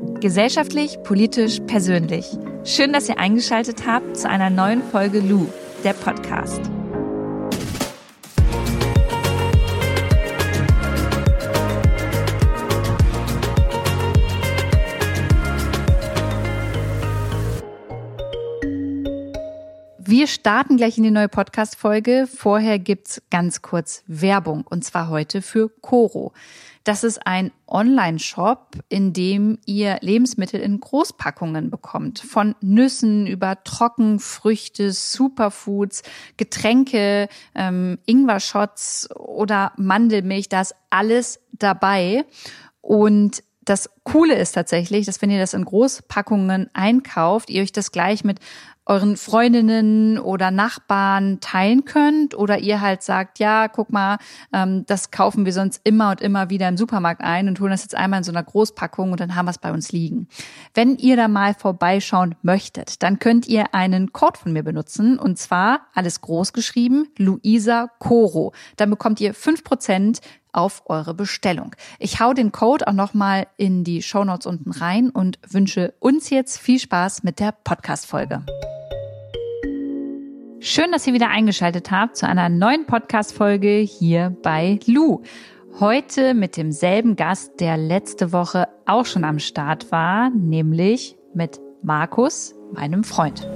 Gesellschaftlich, politisch, persönlich. Schön, dass ihr eingeschaltet habt zu einer neuen Folge Lu, der Podcast. Wir starten gleich in die neue Podcast-Folge. Vorher gibt's ganz kurz Werbung und zwar heute für Coro. Das ist ein Online-Shop, in dem ihr Lebensmittel in Großpackungen bekommt. Von Nüssen über Trockenfrüchte, Superfoods, Getränke, ähm, Ingwer-Shots oder Mandelmilch. Da ist alles dabei. Und das Coole ist tatsächlich, dass wenn ihr das in Großpackungen einkauft, ihr euch das gleich mit euren Freundinnen oder Nachbarn teilen könnt oder ihr halt sagt, ja, guck mal, ähm, das kaufen wir sonst immer und immer wieder im Supermarkt ein und holen das jetzt einmal in so einer Großpackung und dann haben wir es bei uns liegen. Wenn ihr da mal vorbeischauen möchtet, dann könnt ihr einen Code von mir benutzen und zwar alles groß geschrieben, Luisa Coro. Dann bekommt ihr fünf Prozent auf eure Bestellung. Ich hau den Code auch nochmal in die Show Notes unten rein und wünsche uns jetzt viel Spaß mit der Podcast-Folge. Schön, dass ihr wieder eingeschaltet habt zu einer neuen Podcast-Folge hier bei Lu. Heute mit demselben Gast, der letzte Woche auch schon am Start war, nämlich mit Markus, meinem Freund.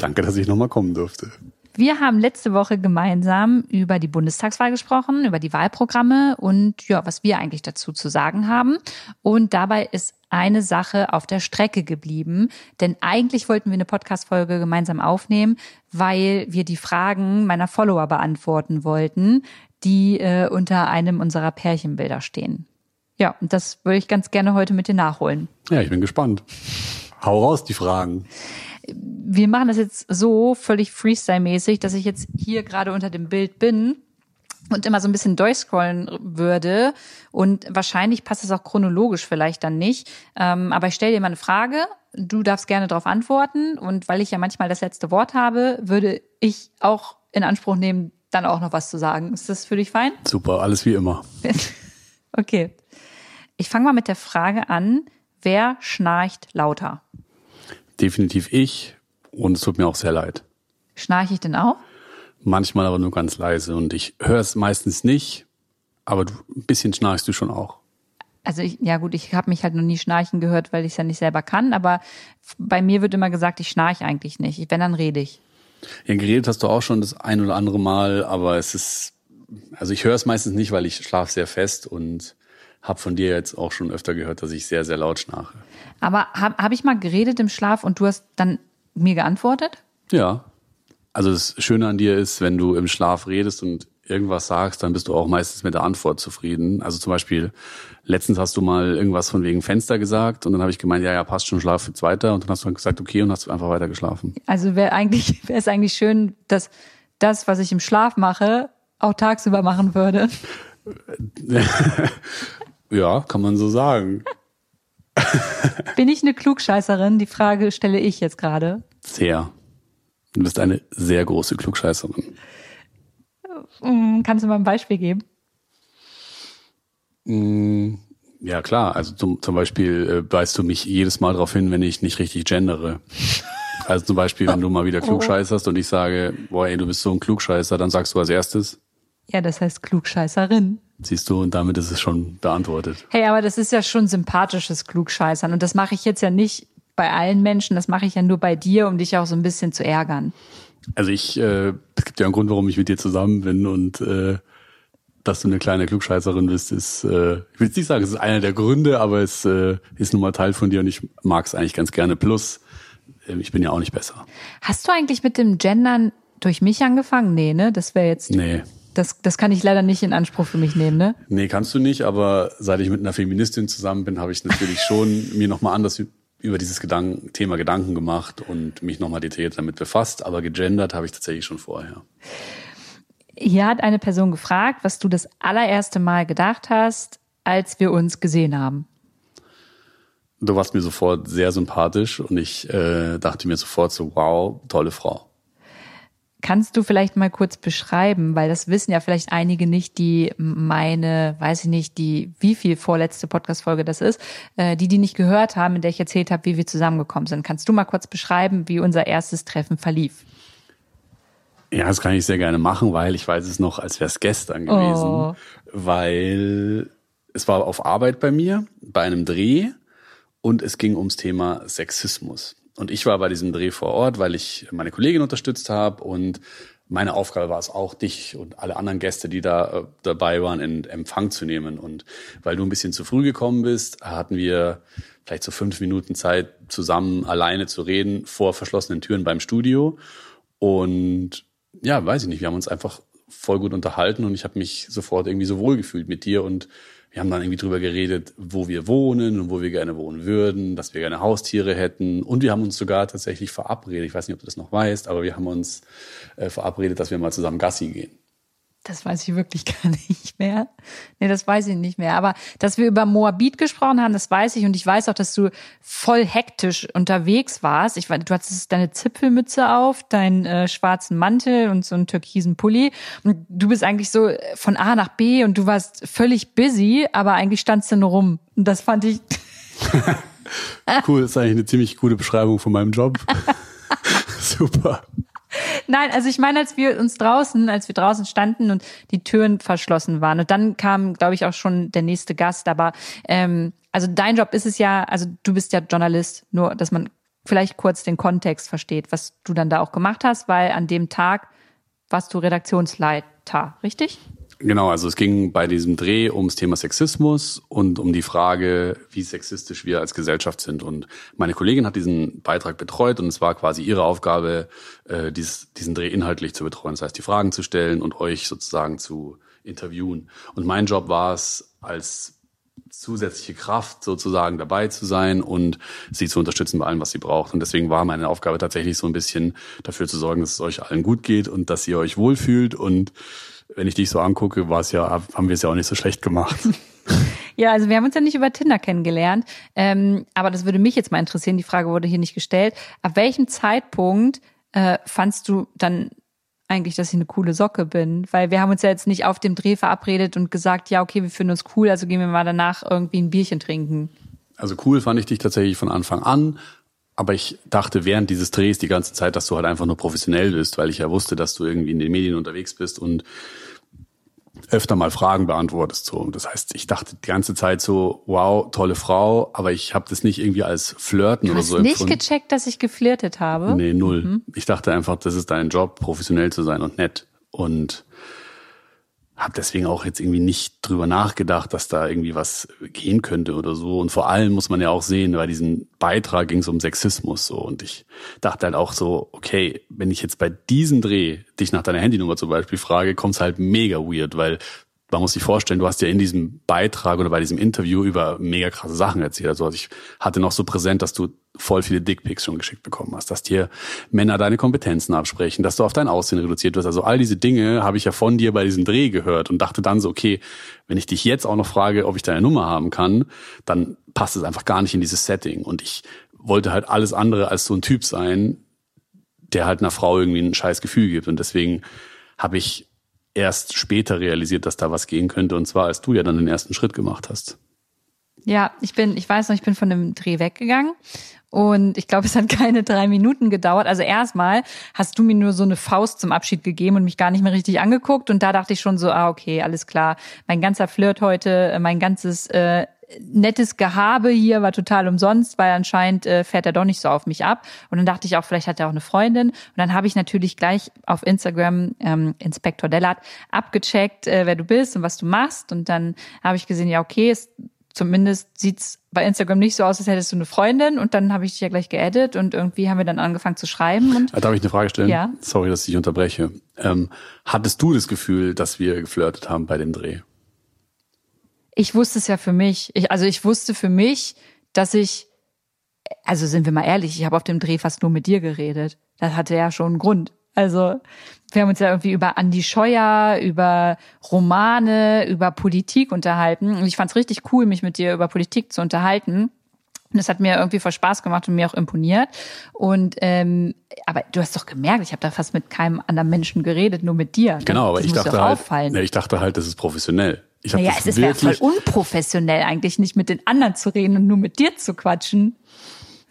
Danke, dass ich nochmal kommen durfte. Wir haben letzte Woche gemeinsam über die Bundestagswahl gesprochen, über die Wahlprogramme und ja, was wir eigentlich dazu zu sagen haben. Und dabei ist eine Sache auf der Strecke geblieben. Denn eigentlich wollten wir eine Podcast-Folge gemeinsam aufnehmen, weil wir die Fragen meiner Follower beantworten wollten, die äh, unter einem unserer Pärchenbilder stehen. Ja, und das würde ich ganz gerne heute mit dir nachholen. Ja, ich bin gespannt. Hau raus die Fragen. Wir machen das jetzt so völlig Freestyle-mäßig, dass ich jetzt hier gerade unter dem Bild bin und immer so ein bisschen durchscrollen würde. Und wahrscheinlich passt es auch chronologisch vielleicht dann nicht. Ähm, aber ich stelle dir mal eine Frage. Du darfst gerne darauf antworten. Und weil ich ja manchmal das letzte Wort habe, würde ich auch in Anspruch nehmen, dann auch noch was zu sagen. Ist das für dich fein? Super, alles wie immer. okay. Ich fange mal mit der Frage an, wer schnarcht lauter? Definitiv ich. Und es tut mir auch sehr leid. Schnarche ich denn auch? Manchmal aber nur ganz leise und ich höre es meistens nicht, aber du, ein bisschen schnarchst du schon auch. Also ich, ja gut, ich habe mich halt noch nie schnarchen gehört, weil ich es ja nicht selber kann, aber bei mir wird immer gesagt, ich schnarche eigentlich nicht. Wenn, dann rede ich. Ja, geredet hast du auch schon das ein oder andere Mal, aber es ist, also ich höre es meistens nicht, weil ich schlafe sehr fest und habe von dir jetzt auch schon öfter gehört, dass ich sehr, sehr laut schnarche. Aber habe hab ich mal geredet im Schlaf und du hast dann mir geantwortet? Ja. Also das Schöne an dir ist, wenn du im Schlaf redest und irgendwas sagst, dann bist du auch meistens mit der Antwort zufrieden. Also zum Beispiel, letztens hast du mal irgendwas von wegen Fenster gesagt und dann habe ich gemeint, ja, ja, passt schon, schlaf jetzt weiter. Und dann hast du dann gesagt, okay, und hast einfach weiter geschlafen. Also wäre eigentlich, wäre es eigentlich schön, dass das, was ich im Schlaf mache, auch tagsüber machen würde. ja, kann man so sagen. Bin ich eine Klugscheißerin? Die Frage stelle ich jetzt gerade. Sehr. Du bist eine sehr große Klugscheißerin. Mm, kannst du mal ein Beispiel geben? Mm, ja, klar. Also zum, zum Beispiel äh, weist du mich jedes Mal darauf hin, wenn ich nicht richtig gendere. Also zum Beispiel, wenn du mal wieder oh. klugscheißerst und ich sage, boah, ey, du bist so ein Klugscheißer, dann sagst du als erstes. Ja, das heißt Klugscheißerin. Siehst du, und damit ist es schon beantwortet. Hey, aber das ist ja schon sympathisches Klugscheißern. Und das mache ich jetzt ja nicht bei allen Menschen, das mache ich ja nur bei dir, um dich auch so ein bisschen zu ärgern. Also ich, äh, es gibt ja einen Grund, warum ich mit dir zusammen bin und äh, dass du eine kleine Klugscheißerin bist, ist, äh, ich will jetzt nicht sagen, es ist einer der Gründe, aber es äh, ist nun mal Teil von dir und ich mag es eigentlich ganz gerne. Plus, äh, ich bin ja auch nicht besser. Hast du eigentlich mit dem Gendern durch mich angefangen? Nee, ne? Das wäre jetzt. Nee. Das, das kann ich leider nicht in Anspruch für mich nehmen, ne? Nee, kannst du nicht, aber seit ich mit einer Feministin zusammen bin, habe ich natürlich schon mir nochmal anders über dieses Gedanken, Thema Gedanken gemacht und mich nochmal detailliert damit befasst, aber gegendert habe ich tatsächlich schon vorher. Hier hat eine Person gefragt, was du das allererste Mal gedacht hast, als wir uns gesehen haben. Du warst mir sofort sehr sympathisch und ich äh, dachte mir sofort so, wow, tolle Frau. Kannst du vielleicht mal kurz beschreiben, weil das wissen ja vielleicht einige nicht, die meine, weiß ich nicht, die wie viel vorletzte Podcast-Folge das ist, äh, die die nicht gehört haben, in der ich erzählt habe, wie wir zusammengekommen sind. Kannst du mal kurz beschreiben, wie unser erstes Treffen verlief? Ja, das kann ich sehr gerne machen, weil ich weiß es noch, als wäre es gestern gewesen. Oh. Weil es war auf Arbeit bei mir, bei einem Dreh und es ging ums Thema Sexismus. Und ich war bei diesem Dreh vor Ort, weil ich meine Kollegin unterstützt habe und meine Aufgabe war es auch, dich und alle anderen Gäste, die da äh, dabei waren, in Empfang zu nehmen. Und weil du ein bisschen zu früh gekommen bist, hatten wir vielleicht so fünf Minuten Zeit, zusammen alleine zu reden vor verschlossenen Türen beim Studio. Und ja, weiß ich nicht, wir haben uns einfach voll gut unterhalten und ich habe mich sofort irgendwie so wohl gefühlt mit dir und wir haben dann irgendwie drüber geredet, wo wir wohnen und wo wir gerne wohnen würden, dass wir gerne Haustiere hätten. Und wir haben uns sogar tatsächlich verabredet. Ich weiß nicht, ob du das noch weißt, aber wir haben uns äh, verabredet, dass wir mal zusammen Gassi gehen. Das weiß ich wirklich gar nicht mehr. Nee, das weiß ich nicht mehr. Aber dass wir über Moabit gesprochen haben, das weiß ich. Und ich weiß auch, dass du voll hektisch unterwegs warst. Ich weiß, du hattest deine Zipfelmütze auf, deinen äh, schwarzen Mantel und so einen türkisen Pulli. Und du bist eigentlich so von A nach B und du warst völlig busy, aber eigentlich standst du nur rum. Und das fand ich. cool, das ist eigentlich eine ziemlich gute Beschreibung von meinem Job. Super. Nein, also ich meine, als wir uns draußen, als wir draußen standen und die Türen verschlossen waren und dann kam, glaube ich, auch schon der nächste Gast. Aber ähm, also dein Job ist es ja, also du bist ja Journalist, nur dass man vielleicht kurz den Kontext versteht, was du dann da auch gemacht hast, weil an dem Tag warst du Redaktionsleiter, richtig? Genau, also es ging bei diesem Dreh ums Thema Sexismus und um die Frage, wie sexistisch wir als Gesellschaft sind. Und meine Kollegin hat diesen Beitrag betreut und es war quasi ihre Aufgabe, äh, diesen Dreh inhaltlich zu betreuen. Das heißt, die Fragen zu stellen und euch sozusagen zu interviewen. Und mein Job war es, als zusätzliche Kraft sozusagen dabei zu sein und sie zu unterstützen bei allem, was sie braucht. Und deswegen war meine Aufgabe tatsächlich so ein bisschen dafür zu sorgen, dass es euch allen gut geht und dass ihr euch wohlfühlt und wenn ich dich so angucke, war es ja, haben wir es ja auch nicht so schlecht gemacht. Ja, also wir haben uns ja nicht über Tinder kennengelernt, ähm, aber das würde mich jetzt mal interessieren. Die Frage wurde hier nicht gestellt. Ab welchem Zeitpunkt äh, fandst du dann eigentlich, dass ich eine coole Socke bin? Weil wir haben uns ja jetzt nicht auf dem Dreh verabredet und gesagt, ja, okay, wir finden uns cool, also gehen wir mal danach irgendwie ein Bierchen trinken. Also cool fand ich dich tatsächlich von Anfang an. Aber ich dachte während dieses Drehs die ganze Zeit, dass du halt einfach nur professionell bist, weil ich ja wusste, dass du irgendwie in den Medien unterwegs bist und öfter mal Fragen beantwortest. So. Das heißt, ich dachte die ganze Zeit so, wow, tolle Frau, aber ich habe das nicht irgendwie als Flirten du oder so Du hast nicht gecheckt, dass ich geflirtet habe? Nee, null. Mhm. Ich dachte einfach, das ist dein Job, professionell zu sein und nett. Und habe deswegen auch jetzt irgendwie nicht drüber nachgedacht, dass da irgendwie was gehen könnte oder so. Und vor allem muss man ja auch sehen, bei diesem Beitrag ging es um Sexismus so. Und ich dachte halt auch so, okay, wenn ich jetzt bei diesem Dreh dich nach deiner Handynummer zum Beispiel frage, kommt's halt mega weird, weil man muss sich vorstellen, du hast ja in diesem Beitrag oder bei diesem Interview über mega krasse Sachen erzählt. Also ich hatte noch so präsent, dass du voll viele Dickpics schon geschickt bekommen hast, dass dir Männer deine Kompetenzen absprechen, dass du auf dein Aussehen reduziert wirst. Also all diese Dinge habe ich ja von dir bei diesem Dreh gehört und dachte dann so, okay, wenn ich dich jetzt auch noch frage, ob ich deine Nummer haben kann, dann passt es einfach gar nicht in dieses Setting. Und ich wollte halt alles andere als so ein Typ sein, der halt einer Frau irgendwie ein scheiß Gefühl gibt. Und deswegen habe ich erst später realisiert, dass da was gehen könnte. Und zwar, als du ja dann den ersten Schritt gemacht hast. Ja, ich bin, ich weiß noch, ich bin von dem Dreh weggegangen und ich glaube, es hat keine drei Minuten gedauert. Also erstmal hast du mir nur so eine Faust zum Abschied gegeben und mich gar nicht mehr richtig angeguckt. Und da dachte ich schon so, ah, okay, alles klar. Mein ganzer Flirt heute, mein ganzes äh, nettes Gehabe hier war total umsonst, weil anscheinend äh, fährt er doch nicht so auf mich ab. Und dann dachte ich auch, vielleicht hat er auch eine Freundin. Und dann habe ich natürlich gleich auf Instagram ähm, Inspektor Dellert abgecheckt, äh, wer du bist und was du machst. Und dann habe ich gesehen, ja, okay, es, zumindest sieht's bei Instagram nicht so aus, als hättest du eine Freundin. Und dann habe ich dich ja gleich geaddet und irgendwie haben wir dann angefangen zu schreiben. Und Darf ich eine Frage stellen? Ja. Sorry, dass ich unterbreche. Ähm, hattest du das Gefühl, dass wir geflirtet haben bei dem Dreh? Ich wusste es ja für mich. Ich, also ich wusste für mich, dass ich, also sind wir mal ehrlich, ich habe auf dem Dreh fast nur mit dir geredet. Das hatte ja schon einen Grund. Also wir haben uns ja irgendwie über Andi Scheuer, über Romane, über Politik unterhalten. Und ich fand es richtig cool, mich mit dir über Politik zu unterhalten. Und das hat mir irgendwie voll Spaß gemacht und mir auch imponiert. Und ähm, aber du hast doch gemerkt, ich habe da fast mit keinem anderen Menschen geredet, nur mit dir. Genau, aber das ich dachte halt, auffallen. ich dachte halt, das ist professionell. Ich naja, es ist ja voll wirklich, unprofessionell eigentlich, nicht mit den anderen zu reden und nur mit dir zu quatschen.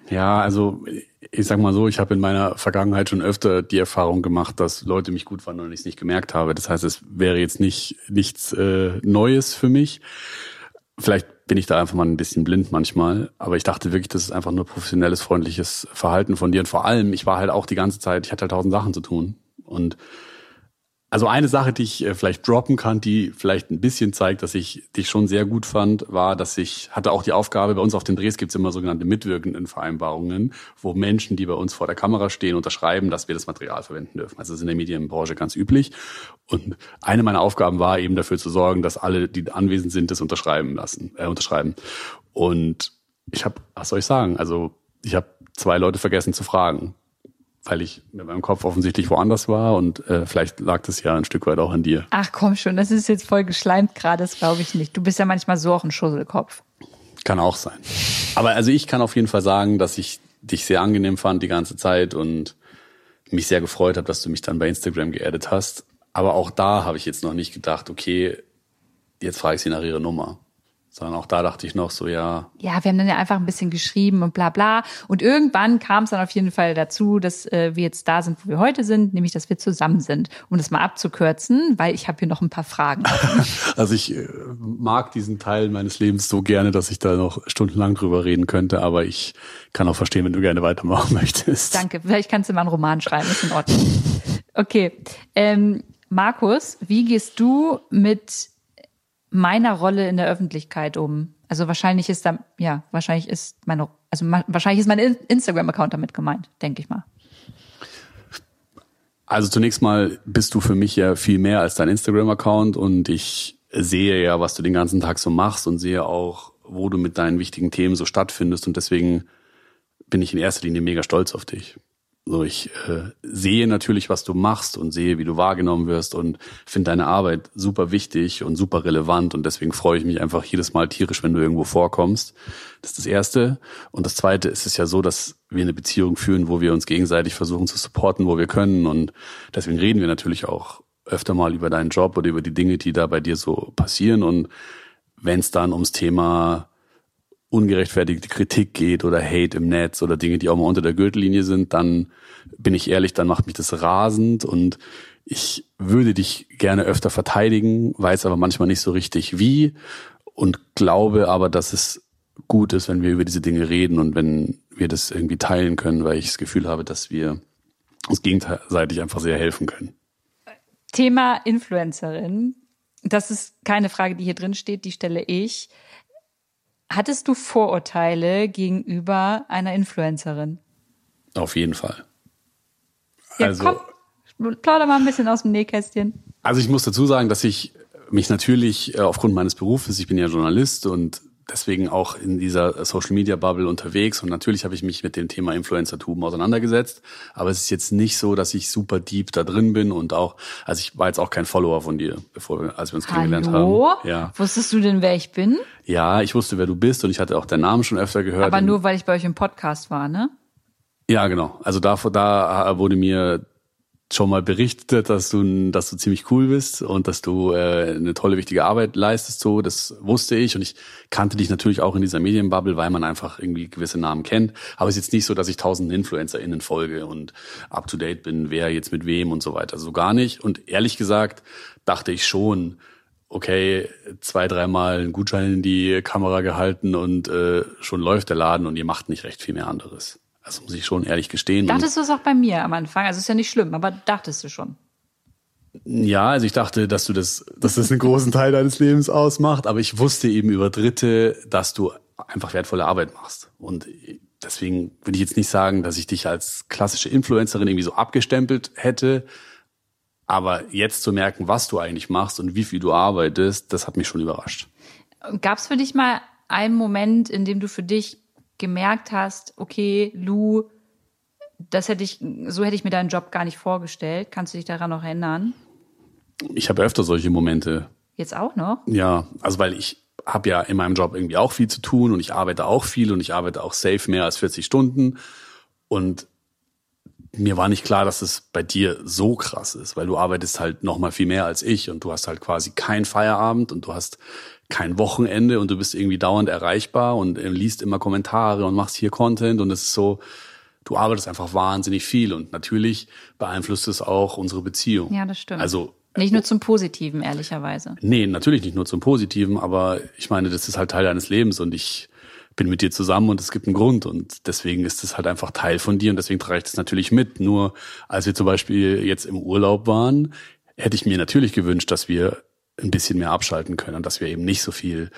Ja, also ich sag mal so, ich habe in meiner Vergangenheit schon öfter die Erfahrung gemacht, dass Leute mich gut fanden und ich es nicht gemerkt habe. Das heißt, es wäre jetzt nicht nichts äh, Neues für mich. Vielleicht bin ich da einfach mal ein bisschen blind manchmal, aber ich dachte wirklich, das ist einfach nur professionelles, freundliches Verhalten von dir. Und vor allem, ich war halt auch die ganze Zeit, ich hatte halt tausend Sachen zu tun. Und also eine Sache, die ich äh, vielleicht droppen kann, die vielleicht ein bisschen zeigt, dass ich dich schon sehr gut fand, war, dass ich hatte auch die Aufgabe, bei uns auf den Drehs gibt's immer sogenannte mitwirkenden Vereinbarungen, wo Menschen, die bei uns vor der Kamera stehen, unterschreiben, dass wir das Material verwenden dürfen. Also das ist in der Medienbranche ganz üblich. Und eine meiner Aufgaben war eben dafür zu sorgen, dass alle, die anwesend sind, das unterschreiben lassen, äh, unterschreiben. Und ich habe, was soll ich sagen? Also ich habe zwei Leute vergessen zu fragen weil ich mit meinem Kopf offensichtlich woanders war und äh, vielleicht lag das ja ein Stück weit auch an dir. Ach komm schon, das ist jetzt voll geschleimt gerade, das glaube ich nicht. Du bist ja manchmal so auch ein Schusselkopf. Kann auch sein. Aber also ich kann auf jeden Fall sagen, dass ich dich sehr angenehm fand die ganze Zeit und mich sehr gefreut habe, dass du mich dann bei Instagram geaddet hast. Aber auch da habe ich jetzt noch nicht gedacht, okay, jetzt frage ich sie nach ihrer Nummer. Sondern auch da dachte ich noch so, ja, Ja, wir haben dann ja einfach ein bisschen geschrieben und bla bla. Und irgendwann kam es dann auf jeden Fall dazu, dass äh, wir jetzt da sind, wo wir heute sind, nämlich dass wir zusammen sind. Um das mal abzukürzen, weil ich habe hier noch ein paar Fragen. Also ich äh, mag diesen Teil meines Lebens so gerne, dass ich da noch stundenlang drüber reden könnte, aber ich kann auch verstehen, wenn du gerne weitermachen möchtest. Danke, vielleicht kannst du mal einen Roman schreiben, ist in Ordnung. Okay, ähm, Markus, wie gehst du mit meiner Rolle in der Öffentlichkeit um? Also wahrscheinlich ist da, ja, wahrscheinlich ist meine, also wahrscheinlich ist mein In- Instagram-Account damit gemeint, denke ich mal. Also zunächst mal bist du für mich ja viel mehr als dein Instagram-Account und ich sehe ja, was du den ganzen Tag so machst und sehe auch, wo du mit deinen wichtigen Themen so stattfindest und deswegen bin ich in erster Linie mega stolz auf dich. So, ich äh, sehe natürlich, was du machst und sehe, wie du wahrgenommen wirst und finde deine Arbeit super wichtig und super relevant und deswegen freue ich mich einfach jedes Mal tierisch, wenn du irgendwo vorkommst. Das ist das Erste. Und das Zweite ist es ja so, dass wir eine Beziehung führen, wo wir uns gegenseitig versuchen zu supporten, wo wir können und deswegen reden wir natürlich auch öfter mal über deinen Job oder über die Dinge, die da bei dir so passieren und wenn es dann ums Thema ungerechtfertigte Kritik geht oder Hate im Netz oder Dinge, die auch mal unter der Gürtellinie sind, dann bin ich ehrlich, dann macht mich das rasend und ich würde dich gerne öfter verteidigen, weiß aber manchmal nicht so richtig wie und glaube aber, dass es gut ist, wenn wir über diese Dinge reden und wenn wir das irgendwie teilen können, weil ich das Gefühl habe, dass wir uns gegenseitig einfach sehr helfen können. Thema Influencerin. Das ist keine Frage, die hier drin steht, die stelle ich. Hattest du Vorurteile gegenüber einer Influencerin? Auf jeden Fall. Ja, Also- komm, plauder mal ein bisschen aus dem Nähkästchen. Also ich muss dazu sagen, dass ich mich natürlich äh, aufgrund meines Berufes, ich bin ja Journalist und deswegen auch in dieser Social Media Bubble unterwegs und natürlich habe ich mich mit dem Thema Influencertum auseinandergesetzt, aber es ist jetzt nicht so, dass ich super deep da drin bin und auch also ich war jetzt auch kein Follower von dir, bevor wir als wir uns kennengelernt Hallo? haben. Ja. Wusstest du denn, wer ich bin? Ja, ich wusste, wer du bist und ich hatte auch deinen Namen schon öfter gehört. Aber nur, weil ich bei euch im Podcast war, ne? Ja, genau. Also da, da wurde mir schon mal berichtet, dass du, dass du ziemlich cool bist und dass du äh, eine tolle, wichtige Arbeit leistest. So, das wusste ich und ich kannte dich natürlich auch in dieser Medienbubble, weil man einfach irgendwie gewisse Namen kennt. Aber es ist jetzt nicht so, dass ich tausenden InfluencerInnen folge und up to date bin, wer jetzt mit wem und so weiter. So gar nicht. Und ehrlich gesagt dachte ich schon, okay, zwei, dreimal einen Gutschein in die Kamera gehalten und äh, schon läuft der Laden und ihr macht nicht recht viel mehr anderes. Also muss ich schon ehrlich gestehen. Dachtest du es auch bei mir am Anfang? Also ist ja nicht schlimm, aber dachtest du schon. Ja, also ich dachte, dass du das, dass das einen großen Teil deines Lebens ausmacht, aber ich wusste eben über Dritte, dass du einfach wertvolle Arbeit machst. Und deswegen würde ich jetzt nicht sagen, dass ich dich als klassische Influencerin irgendwie so abgestempelt hätte. Aber jetzt zu merken, was du eigentlich machst und wie viel du arbeitest, das hat mich schon überrascht. Gab es für dich mal einen Moment, in dem du für dich gemerkt hast, okay, Lou, das hätte ich, so hätte ich mir deinen Job gar nicht vorgestellt. Kannst du dich daran noch erinnern? Ich habe öfter solche Momente. Jetzt auch noch? Ja, also weil ich habe ja in meinem Job irgendwie auch viel zu tun und ich arbeite auch viel und ich arbeite auch safe mehr als 40 Stunden. Und mir war nicht klar, dass es bei dir so krass ist, weil du arbeitest halt noch mal viel mehr als ich und du hast halt quasi kein Feierabend und du hast kein Wochenende und du bist irgendwie dauernd erreichbar und äh, liest immer Kommentare und machst hier Content und es ist so, du arbeitest einfach wahnsinnig viel und natürlich beeinflusst es auch unsere Beziehung. Ja, das stimmt. Also nicht nur zum Positiven, ehrlicherweise. Nee, natürlich nicht nur zum Positiven, aber ich meine, das ist halt Teil deines Lebens und ich bin mit dir zusammen und es gibt einen Grund und deswegen ist es halt einfach Teil von dir und deswegen trage ich das natürlich mit. Nur als wir zum Beispiel jetzt im Urlaub waren, hätte ich mir natürlich gewünscht, dass wir ein bisschen mehr abschalten können dass wir eben nicht so viel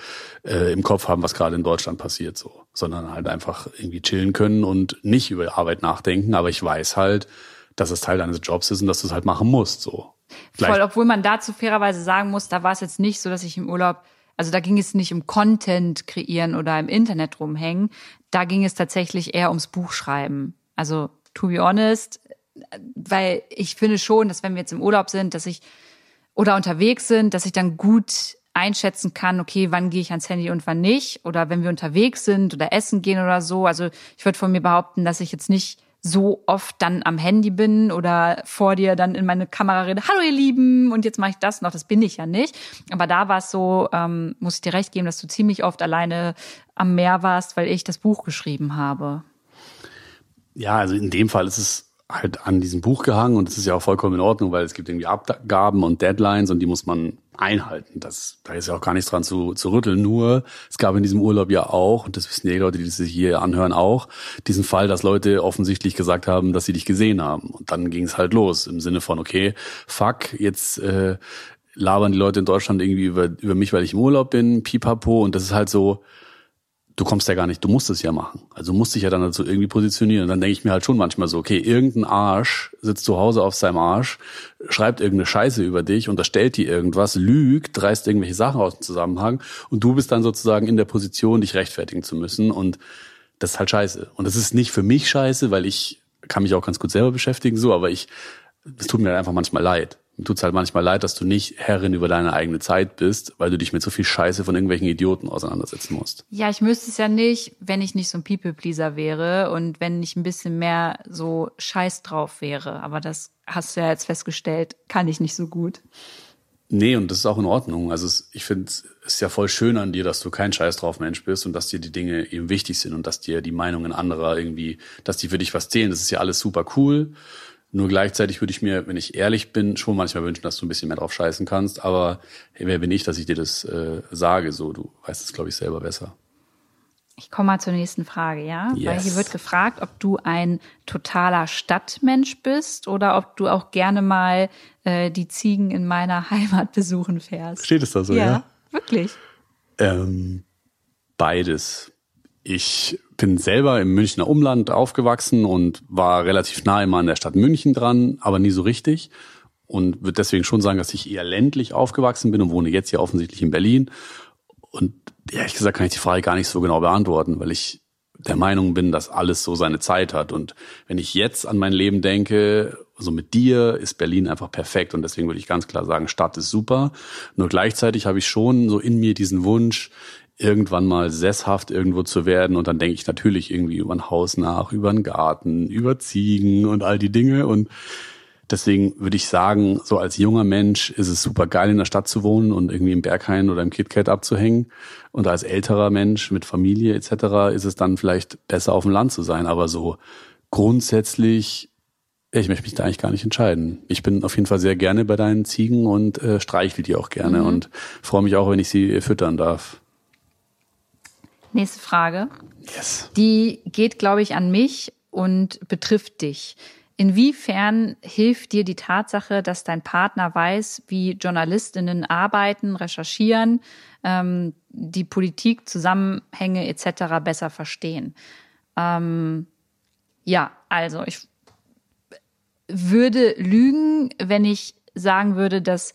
äh, im Kopf haben, was gerade in Deutschland passiert, so, sondern halt einfach irgendwie chillen können und nicht über Arbeit nachdenken. Aber ich weiß halt, dass es Teil deines Jobs ist und dass du es halt machen musst, so. Voll, obwohl man dazu fairerweise sagen muss, da war es jetzt nicht so, dass ich im Urlaub, also da ging es nicht um Content kreieren oder im Internet rumhängen. Da ging es tatsächlich eher ums Buchschreiben. Also, to be honest, weil ich finde schon, dass wenn wir jetzt im Urlaub sind, dass ich oder unterwegs sind, dass ich dann gut einschätzen kann, okay, wann gehe ich ans Handy und wann nicht. Oder wenn wir unterwegs sind oder essen gehen oder so. Also ich würde von mir behaupten, dass ich jetzt nicht so oft dann am Handy bin oder vor dir dann in meine Kamera rede, hallo ihr Lieben, und jetzt mache ich das noch, das bin ich ja nicht. Aber da war es so, ähm, muss ich dir recht geben, dass du ziemlich oft alleine am Meer warst, weil ich das Buch geschrieben habe. Ja, also in dem Fall ist es halt an diesem Buch gehangen und es ist ja auch vollkommen in Ordnung, weil es gibt irgendwie Abgaben und Deadlines und die muss man einhalten. Das, da ist ja auch gar nichts dran zu, zu rütteln. Nur, es gab in diesem Urlaub ja auch, und das wissen die Leute, die sich hier anhören, auch, diesen Fall, dass Leute offensichtlich gesagt haben, dass sie dich gesehen haben. Und dann ging es halt los im Sinne von, okay, fuck, jetzt äh, labern die Leute in Deutschland irgendwie über, über mich, weil ich im Urlaub bin, pipapo. Und das ist halt so, du kommst ja gar nicht, du musst es ja machen. Also musst dich ja dann dazu irgendwie positionieren. Und dann denke ich mir halt schon manchmal so, okay, irgendein Arsch sitzt zu Hause auf seinem Arsch, schreibt irgendeine Scheiße über dich, unterstellt dir irgendwas, lügt, reißt irgendwelche Sachen aus dem Zusammenhang und du bist dann sozusagen in der Position, dich rechtfertigen zu müssen. Und das ist halt scheiße. Und das ist nicht für mich scheiße, weil ich kann mich auch ganz gut selber beschäftigen, so, aber ich, es tut mir halt einfach manchmal leid. Mir tut's halt manchmal leid, dass du nicht Herrin über deine eigene Zeit bist, weil du dich mit so viel Scheiße von irgendwelchen Idioten auseinandersetzen musst. Ja, ich müsste es ja nicht, wenn ich nicht so ein People-Pleaser wäre und wenn ich ein bisschen mehr so scheiß drauf wäre. Aber das hast du ja jetzt festgestellt, kann ich nicht so gut. Nee, und das ist auch in Ordnung. Also es, ich finde, es ist ja voll schön an dir, dass du kein Scheiß drauf Mensch bist und dass dir die Dinge eben wichtig sind und dass dir die Meinungen anderer irgendwie, dass die für dich was zählen. Das ist ja alles super cool. Nur gleichzeitig würde ich mir, wenn ich ehrlich bin, schon manchmal wünschen, dass du ein bisschen mehr drauf scheißen kannst. Aber hey, wer bin ich, dass ich dir das äh, sage? So, du weißt es, glaube ich, selber besser. Ich komme mal zur nächsten Frage, ja? Yes. Weil hier wird gefragt, ob du ein totaler Stadtmensch bist oder ob du auch gerne mal äh, die Ziegen in meiner Heimat besuchen fährst. Steht es da so, ja? ja? Wirklich. Ähm, beides. Ich bin selber im Münchner Umland aufgewachsen und war relativ nah immer an der Stadt München dran, aber nie so richtig. Und würde deswegen schon sagen, dass ich eher ländlich aufgewachsen bin und wohne jetzt ja offensichtlich in Berlin. Und ehrlich gesagt kann ich die Frage gar nicht so genau beantworten, weil ich der Meinung bin, dass alles so seine Zeit hat. Und wenn ich jetzt an mein Leben denke, so mit dir, ist Berlin einfach perfekt. Und deswegen würde ich ganz klar sagen, Stadt ist super. Nur gleichzeitig habe ich schon so in mir diesen Wunsch, irgendwann mal sesshaft irgendwo zu werden. Und dann denke ich natürlich irgendwie über ein Haus nach, über einen Garten, über Ziegen und all die Dinge. Und deswegen würde ich sagen, so als junger Mensch ist es super geil, in der Stadt zu wohnen und irgendwie im Berghain oder im KitKat abzuhängen. Und als älterer Mensch mit Familie etc. ist es dann vielleicht besser auf dem Land zu sein. Aber so grundsätzlich ich möchte mich da eigentlich gar nicht entscheiden. Ich bin auf jeden Fall sehr gerne bei deinen Ziegen und äh, streichle die auch gerne mhm. und freue mich auch, wenn ich sie füttern darf. Nächste Frage. Yes. Die geht, glaube ich, an mich und betrifft dich. Inwiefern hilft dir die Tatsache, dass dein Partner weiß, wie Journalistinnen arbeiten, recherchieren, ähm, die Politik, Zusammenhänge etc. besser verstehen? Ähm, ja, also ich würde lügen, wenn ich sagen würde, dass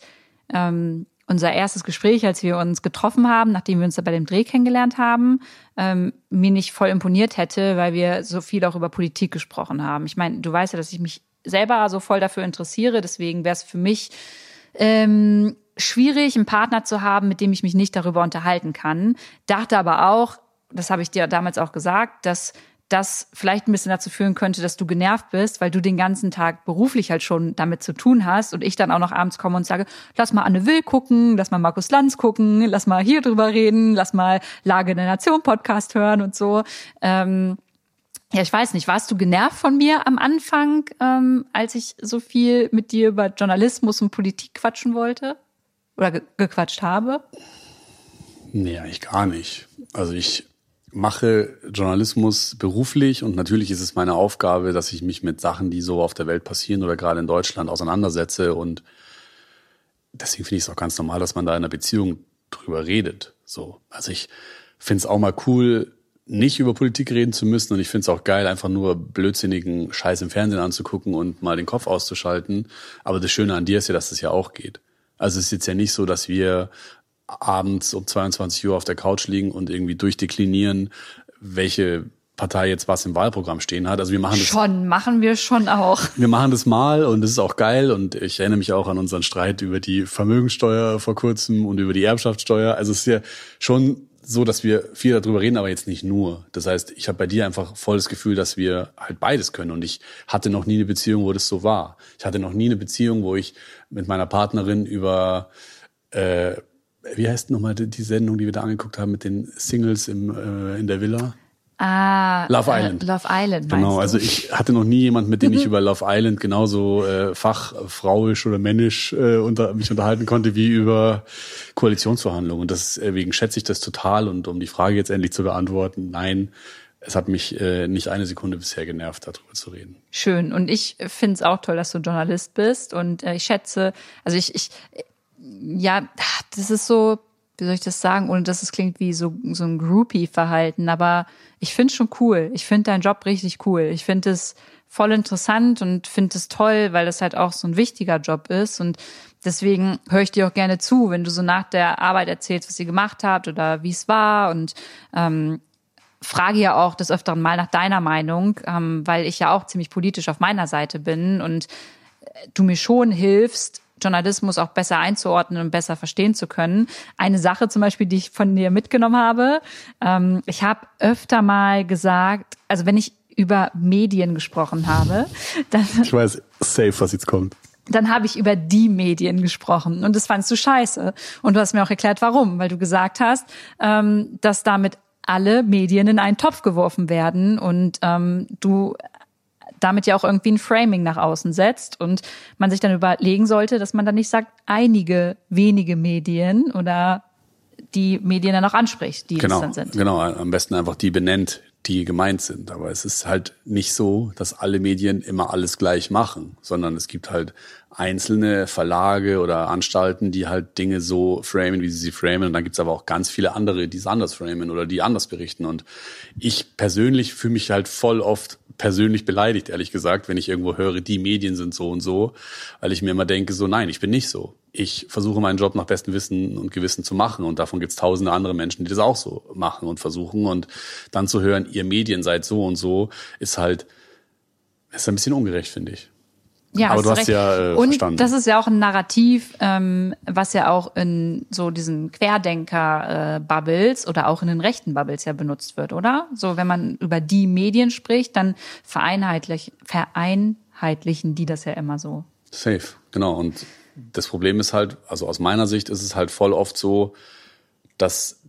ähm, unser erstes Gespräch, als wir uns getroffen haben, nachdem wir uns da bei dem Dreh kennengelernt haben, ähm, mir nicht voll imponiert hätte, weil wir so viel auch über Politik gesprochen haben. Ich meine, du weißt ja, dass ich mich selber so voll dafür interessiere, deswegen wäre es für mich ähm, schwierig, einen Partner zu haben, mit dem ich mich nicht darüber unterhalten kann. Dachte aber auch, das habe ich dir damals auch gesagt, dass das vielleicht ein bisschen dazu führen könnte, dass du genervt bist, weil du den ganzen Tag beruflich halt schon damit zu tun hast und ich dann auch noch abends komme und sage, lass mal Anne Will gucken, lass mal Markus Lanz gucken, lass mal hier drüber reden, lass mal Lage der Nation Podcast hören und so. Ähm, ja, ich weiß nicht, warst du genervt von mir am Anfang, ähm, als ich so viel mit dir über Journalismus und Politik quatschen wollte? Oder ge gequatscht habe? Nee, eigentlich gar nicht. Also ich mache Journalismus beruflich und natürlich ist es meine Aufgabe, dass ich mich mit Sachen, die so auf der Welt passieren oder gerade in Deutschland auseinandersetze und deswegen finde ich es auch ganz normal, dass man da in einer Beziehung drüber redet. So, also ich finde es auch mal cool, nicht über Politik reden zu müssen und ich finde es auch geil, einfach nur blödsinnigen Scheiß im Fernsehen anzugucken und mal den Kopf auszuschalten. Aber das Schöne an dir ist ja, dass es ja auch geht. Also es ist jetzt ja nicht so, dass wir abends um 22 Uhr auf der Couch liegen und irgendwie durchdeklinieren, welche Partei jetzt was im Wahlprogramm stehen hat. Also wir machen das schon, machen wir schon auch. Wir machen das mal und das ist auch geil und ich erinnere mich auch an unseren Streit über die Vermögensteuer vor kurzem und über die Erbschaftssteuer. Also es ist ja schon so, dass wir viel darüber reden, aber jetzt nicht nur. Das heißt, ich habe bei dir einfach voll das Gefühl, dass wir halt beides können und ich hatte noch nie eine Beziehung, wo das so war. Ich hatte noch nie eine Beziehung, wo ich mit meiner Partnerin über äh, wie heißt nochmal die, die Sendung, die wir da angeguckt haben mit den Singles im, äh, in der Villa? Ah, Love äh, Island. Love Island. Genau, du? also ich hatte noch nie jemand, mit dem ich über Love Island genauso äh, fachfrauisch oder männisch äh, unter, mich unterhalten konnte wie über Koalitionsverhandlungen. Und deswegen schätze ich das total. Und um die Frage jetzt endlich zu beantworten, nein, es hat mich äh, nicht eine Sekunde bisher genervt, darüber zu reden. Schön. Und ich finde es auch toll, dass du Journalist bist. Und äh, ich schätze, also ich, ich ja, das ist so, wie soll ich das sagen, ohne dass es klingt wie so, so ein Groupie-Verhalten, aber ich finde schon cool. Ich finde deinen Job richtig cool. Ich finde es voll interessant und finde es toll, weil das halt auch so ein wichtiger Job ist und deswegen höre ich dir auch gerne zu, wenn du so nach der Arbeit erzählst, was ihr gemacht habt oder wie es war und ähm, frage ja auch des Öfteren mal nach deiner Meinung, ähm, weil ich ja auch ziemlich politisch auf meiner Seite bin und du mir schon hilfst, Journalismus auch besser einzuordnen und besser verstehen zu können. Eine Sache zum Beispiel, die ich von dir mitgenommen habe, ähm, ich habe öfter mal gesagt, also wenn ich über Medien gesprochen habe, dann ich weiß safe, was jetzt kommt. Dann habe ich über die Medien gesprochen und das fandst du scheiße. Und du hast mir auch erklärt, warum, weil du gesagt hast, ähm, dass damit alle Medien in einen Topf geworfen werden und ähm, du damit ja auch irgendwie ein Framing nach außen setzt und man sich dann überlegen sollte, dass man dann nicht sagt, einige wenige Medien oder die Medien dann auch anspricht, die genau, es dann sind. Genau, am besten einfach die benennt, die gemeint sind. Aber es ist halt nicht so, dass alle Medien immer alles gleich machen, sondern es gibt halt einzelne Verlage oder Anstalten, die halt Dinge so framen, wie sie sie framen. Und dann gibt's aber auch ganz viele andere, die es anders framen oder die anders berichten. Und ich persönlich fühle mich halt voll oft persönlich beleidigt, ehrlich gesagt, wenn ich irgendwo höre, die Medien sind so und so, weil ich mir immer denke, so nein, ich bin nicht so. Ich versuche meinen Job nach bestem Wissen und Gewissen zu machen und davon gibt es tausende andere Menschen, die das auch so machen und versuchen und dann zu hören, ihr Medien seid so und so, ist halt, ist ein bisschen ungerecht, finde ich. Ja, aber du hast recht. ja äh, und verstanden. das ist ja auch ein Narrativ, ähm, was ja auch in so diesen Querdenker-Bubbles äh, oder auch in den rechten Bubbles ja benutzt wird, oder? So, wenn man über die Medien spricht, dann vereinheitlich, vereinheitlichen die das ja immer so. Safe, genau. Und das Problem ist halt, also aus meiner Sicht ist es halt voll oft so, dass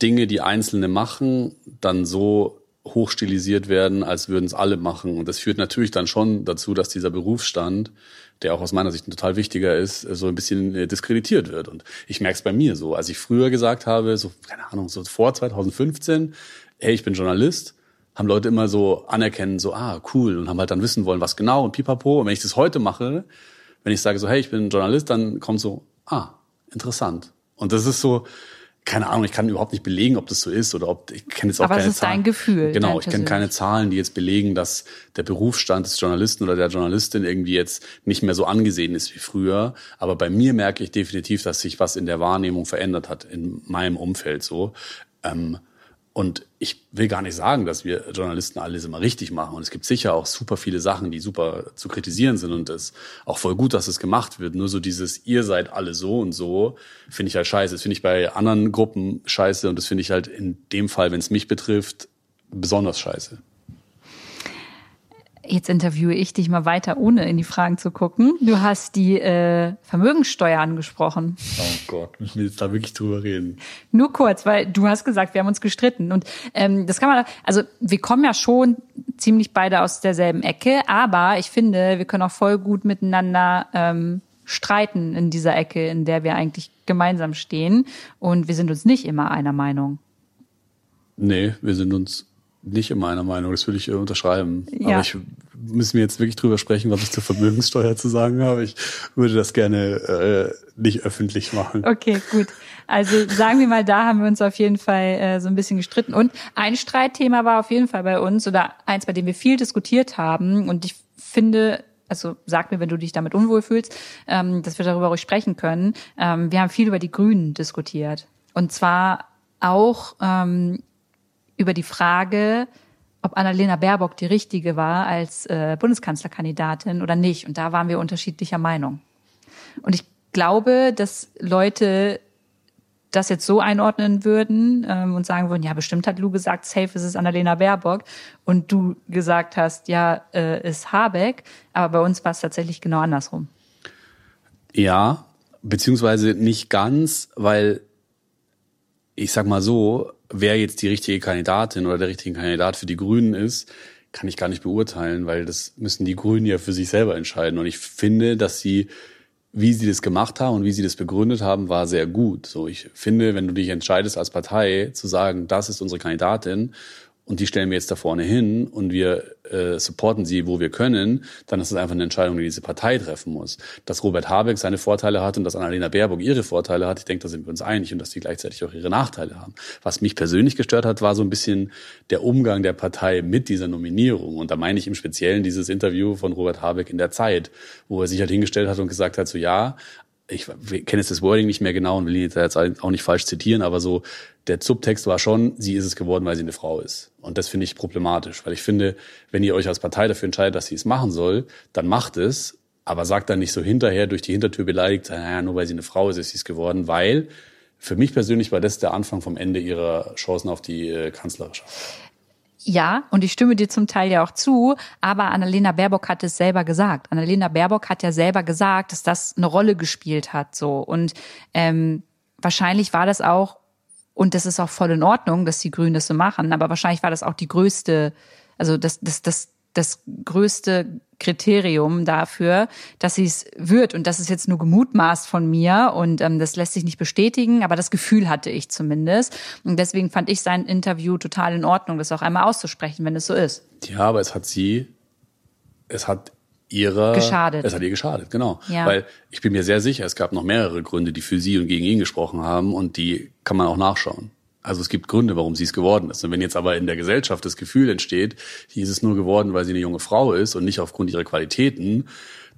Dinge, die Einzelne machen, dann so hochstilisiert werden, als würden es alle machen. Und das führt natürlich dann schon dazu, dass dieser Berufsstand, der auch aus meiner Sicht ein total wichtiger ist, so ein bisschen äh, diskreditiert wird. Und ich merke es bei mir so. Als ich früher gesagt habe, so, keine Ahnung, so vor 2015, hey, ich bin Journalist, haben Leute immer so anerkennen, so, ah, cool, und haben halt dann wissen wollen, was genau und pipapo. Und wenn ich das heute mache, wenn ich sage so, hey, ich bin Journalist, dann kommt so, ah, interessant. Und das ist so, keine Ahnung, ich kann überhaupt nicht belegen, ob das so ist oder ob ich kenne jetzt auch Aber keine es ist Zahlen. dein Gefühl. Genau, ich kenne keine Zahlen, die jetzt belegen, dass der Berufsstand des Journalisten oder der Journalistin irgendwie jetzt nicht mehr so angesehen ist wie früher. Aber bei mir merke ich definitiv, dass sich was in der Wahrnehmung verändert hat in meinem Umfeld so. Ähm, Und ich will gar nicht sagen, dass wir Journalisten alles immer richtig machen. Und es gibt sicher auch super viele Sachen, die super zu kritisieren sind. Und es ist auch voll gut, dass es gemacht wird. Nur so dieses, ihr seid alle so und so, finde ich halt scheiße. Das finde ich bei anderen Gruppen scheiße. Und das finde ich halt in dem Fall, wenn es mich betrifft, besonders scheiße. Jetzt interviewe ich dich mal weiter, ohne in die Fragen zu gucken. Du hast die äh, Vermögenssteuer angesprochen. Oh Gott, müssen wir jetzt da wirklich drüber reden? Nur kurz, weil du hast gesagt, wir haben uns gestritten. Und ähm, das kann man, also wir kommen ja schon ziemlich beide aus derselben Ecke, aber ich finde, wir können auch voll gut miteinander ähm, streiten in dieser Ecke, in der wir eigentlich gemeinsam stehen. Und wir sind uns nicht immer einer Meinung. Nee, wir sind uns nicht immer einer Meinung, das würde ich äh, unterschreiben. Ja. Aber ich müssen wir jetzt wirklich drüber sprechen, was ich zur Vermögenssteuer zu sagen habe. Ich würde das gerne äh, nicht öffentlich machen. Okay, gut. Also sagen wir mal, da haben wir uns auf jeden Fall äh, so ein bisschen gestritten. Und ein Streitthema war auf jeden Fall bei uns oder eins, bei dem wir viel diskutiert haben. Und ich finde, also sag mir, wenn du dich damit unwohl fühlst, ähm, dass wir darüber ruhig sprechen können. Ähm, wir haben viel über die Grünen diskutiert. Und zwar auch ähm, über die Frage, ob Annalena Baerbock die richtige war als äh, Bundeskanzlerkandidatin oder nicht. Und da waren wir unterschiedlicher Meinung. Und ich glaube, dass Leute das jetzt so einordnen würden ähm, und sagen würden, ja, bestimmt hat Lou gesagt, safe ist es Annalena Baerbock und du gesagt hast, ja, äh, ist Habeck, aber bei uns war es tatsächlich genau andersrum. Ja, beziehungsweise nicht ganz, weil ich sag mal so, wer jetzt die richtige Kandidatin oder der richtige Kandidat für die Grünen ist, kann ich gar nicht beurteilen, weil das müssen die Grünen ja für sich selber entscheiden. Und ich finde, dass sie, wie sie das gemacht haben und wie sie das begründet haben, war sehr gut. So, ich finde, wenn du dich entscheidest als Partei zu sagen, das ist unsere Kandidatin und die stellen wir jetzt da vorne hin und wir äh, supporten sie, wo wir können, dann ist es einfach eine Entscheidung, die diese Partei treffen muss. Dass Robert Habeck seine Vorteile hat und dass Annalena Baerbock ihre Vorteile hat, ich denke, da sind wir uns einig und dass die gleichzeitig auch ihre Nachteile haben. Was mich persönlich gestört hat, war so ein bisschen der Umgang der Partei mit dieser Nominierung. Und da meine ich im Speziellen dieses Interview von Robert Habeck in der Zeit, wo er sich halt hingestellt hat und gesagt hat, so ja, ich kenne jetzt das Wording nicht mehr genau und will ihn jetzt auch nicht falsch zitieren, aber so der Subtext war schon, sie ist es geworden, weil sie eine Frau ist. Und das finde ich problematisch, weil ich finde, wenn ihr euch als Partei dafür entscheidet, dass sie es machen soll, dann macht es, aber sagt dann nicht so hinterher durch die Hintertür beleidigt, naja, nur weil sie eine Frau ist, ist sie es geworden, weil für mich persönlich war das der Anfang vom Ende ihrer Chancen auf die äh, Kanzlerschaft. Ja, und ich stimme dir zum Teil ja auch zu, aber Annalena Baerbock hat es selber gesagt. Annalena Baerbock hat ja selber gesagt, dass das eine Rolle gespielt hat, so. Und ähm, wahrscheinlich war das auch, und das ist auch voll in Ordnung, dass die Grünen das so machen, aber wahrscheinlich war das auch die größte, also das, das, das, das größte Kriterium dafür, dass sie es wird. Und das ist jetzt nur gemutmaßt von mir und ähm, das lässt sich nicht bestätigen, aber das Gefühl hatte ich zumindest. Und deswegen fand ich sein Interview total in Ordnung, das auch einmal auszusprechen, wenn es so ist. Ja, aber es hat sie, es hat ihrer geschadet. Es hat ihr geschadet, genau. Ja. Weil ich bin mir sehr sicher, es gab noch mehrere Gründe, die für sie und gegen ihn gesprochen haben und die kann man auch nachschauen. Also es gibt Gründe, warum sie es geworden ist. Und wenn jetzt aber in der Gesellschaft das Gefühl entsteht, sie ist es nur geworden, weil sie eine junge Frau ist und nicht aufgrund ihrer Qualitäten,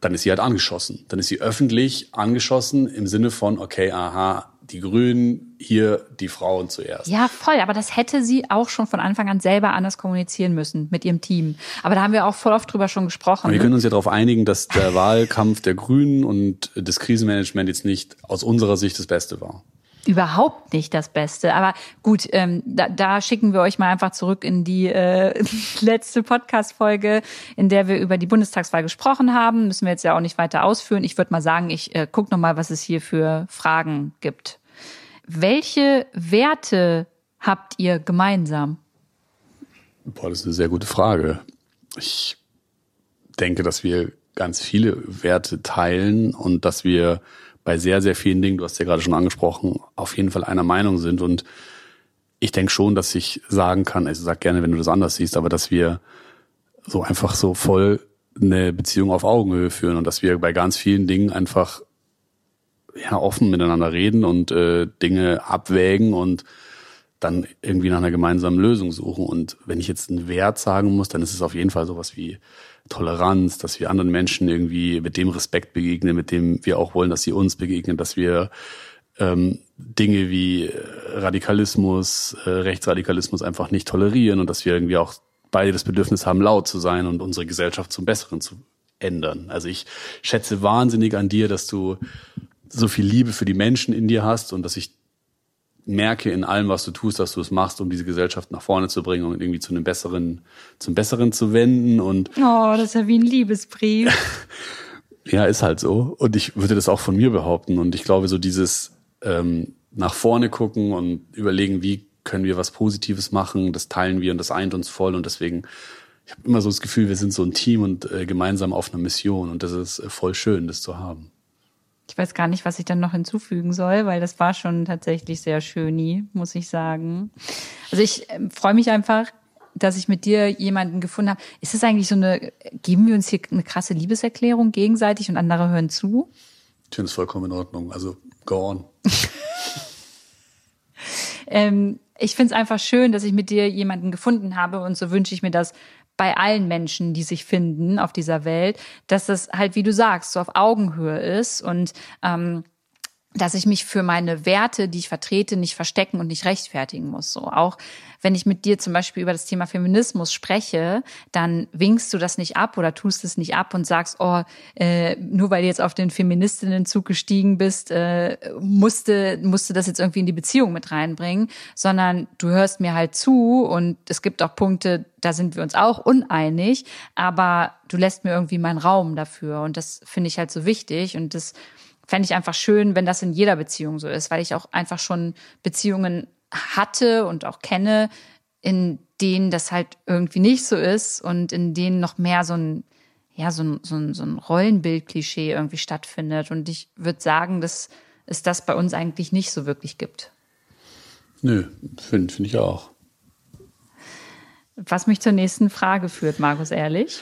dann ist sie halt angeschossen. Dann ist sie öffentlich angeschossen im Sinne von, okay, aha, die Grünen, hier die Frauen zuerst. Ja, voll. Aber das hätte sie auch schon von Anfang an selber anders kommunizieren müssen mit ihrem Team. Aber da haben wir auch voll oft drüber schon gesprochen. Und wir können uns ja darauf einigen, dass der Wahlkampf der Grünen und das Krisenmanagement jetzt nicht aus unserer Sicht das Beste war überhaupt nicht das Beste. Aber gut, ähm, da, da schicken wir euch mal einfach zurück in die äh, letzte Podcast-Folge, in der wir über die Bundestagswahl gesprochen haben. Müssen wir jetzt ja auch nicht weiter ausführen. Ich würde mal sagen, ich äh, gucke noch mal, was es hier für Fragen gibt. Welche Werte habt ihr gemeinsam? Boah, das ist eine sehr gute Frage. Ich denke, dass wir ganz viele Werte teilen und dass wir bei sehr, sehr vielen Dingen, du hast ja gerade schon angesprochen, auf jeden Fall einer Meinung sind. Und ich denke schon, dass ich sagen kann, also sag gerne, wenn du das anders siehst, aber dass wir so einfach so voll eine Beziehung auf Augenhöhe führen und dass wir bei ganz vielen Dingen einfach ja offen miteinander reden und äh, Dinge abwägen und dann irgendwie nach einer gemeinsamen Lösung suchen. Und wenn ich jetzt einen Wert sagen muss, dann ist es auf jeden Fall sowas wie Toleranz, dass wir anderen Menschen irgendwie mit dem Respekt begegnen, mit dem wir auch wollen, dass sie uns begegnen, dass wir ähm, Dinge wie Radikalismus, äh, Rechtsradikalismus einfach nicht tolerieren und dass wir irgendwie auch beide das Bedürfnis haben, laut zu sein und unsere Gesellschaft zum Besseren zu ändern. Also ich schätze wahnsinnig an dir, dass du so viel Liebe für die Menschen in dir hast und dass ich merke in allem, was du tust, dass du es machst, um diese Gesellschaft nach vorne zu bringen und irgendwie zu einem besseren, zum Besseren zu wenden und. Oh, das ist ja wie ein Liebesbrief. ja, ist halt so. Und ich würde das auch von mir behaupten. Und ich glaube, so dieses ähm, nach vorne gucken und überlegen, wie können wir was Positives machen, das teilen wir und das eint uns voll. Und deswegen, ich habe immer so das Gefühl, wir sind so ein Team und äh, gemeinsam auf einer Mission. Und das ist äh, voll schön, das zu haben. Ich weiß gar nicht, was ich dann noch hinzufügen soll, weil das war schon tatsächlich sehr schön, muss ich sagen. Also ich äh, freue mich einfach, dass ich mit dir jemanden gefunden habe. Ist es eigentlich so eine, geben wir uns hier eine krasse Liebeserklärung gegenseitig und andere hören zu? Ich finde es vollkommen in Ordnung. Also go on. ähm, ich finde es einfach schön, dass ich mit dir jemanden gefunden habe und so wünsche ich mir das bei allen Menschen, die sich finden auf dieser Welt, dass das halt, wie du sagst, so auf Augenhöhe ist und ähm, dass ich mich für meine Werte, die ich vertrete, nicht verstecken und nicht rechtfertigen muss. So auch wenn ich mit dir zum Beispiel über das Thema Feminismus spreche, dann winkst du das nicht ab oder tust es nicht ab und sagst, oh, äh, nur weil du jetzt auf den Feministinnenzug gestiegen bist, äh, musste musste das jetzt irgendwie in die Beziehung mit reinbringen, sondern du hörst mir halt zu und es gibt auch Punkte, da sind wir uns auch uneinig, aber du lässt mir irgendwie meinen Raum dafür und das finde ich halt so wichtig und das fände ich einfach schön, wenn das in jeder Beziehung so ist, weil ich auch einfach schon Beziehungen hatte und auch kenne, in denen das halt irgendwie nicht so ist und in denen noch mehr so ein, ja, so ein, so ein, so ein Rollenbild-Klischee irgendwie stattfindet. Und ich würde sagen, dass es das bei uns eigentlich nicht so wirklich gibt. Nö, finde find ich auch. Was mich zur nächsten Frage führt, Markus Ehrlich.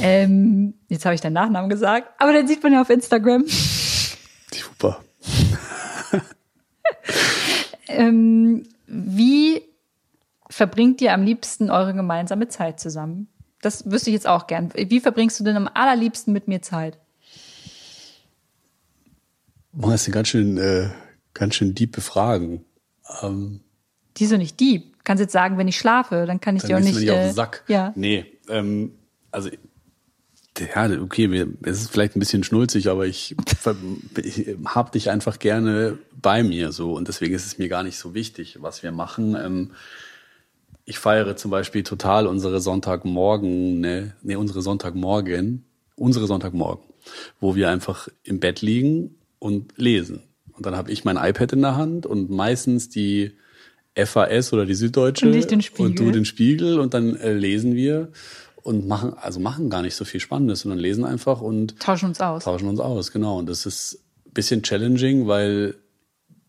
Ähm, jetzt habe ich deinen Nachnamen gesagt, aber den sieht man ja auf Instagram. Super. ähm, wie verbringt ihr am liebsten eure gemeinsame Zeit zusammen? Das wüsste ich jetzt auch gern. Wie verbringst du denn am allerliebsten mit mir Zeit? Man ist ganz schön, äh, ganz schön deep befragen. Ähm, die so nicht deep. Du kannst jetzt sagen, wenn ich schlafe, dann kann ich dann dir auch nicht. Äh, auf den Sack. Ja. Nee, ähm, also ja, okay, es ist vielleicht ein bisschen schnulzig, aber ich, ich habe dich einfach gerne bei mir so und deswegen ist es mir gar nicht so wichtig, was wir machen. Ähm, ich feiere zum Beispiel total unsere Sonntagmorgen, ne, ne, unsere Sonntagmorgen, unsere Sonntagmorgen, wo wir einfach im Bett liegen und lesen. Und dann habe ich mein iPad in der Hand und meistens die FAS oder die Süddeutsche und, ich den und du den Spiegel und dann äh, lesen wir und machen, also machen gar nicht so viel Spannendes, sondern lesen einfach und tauschen uns aus. Tauschen uns aus, genau. Und das ist ein bisschen challenging, weil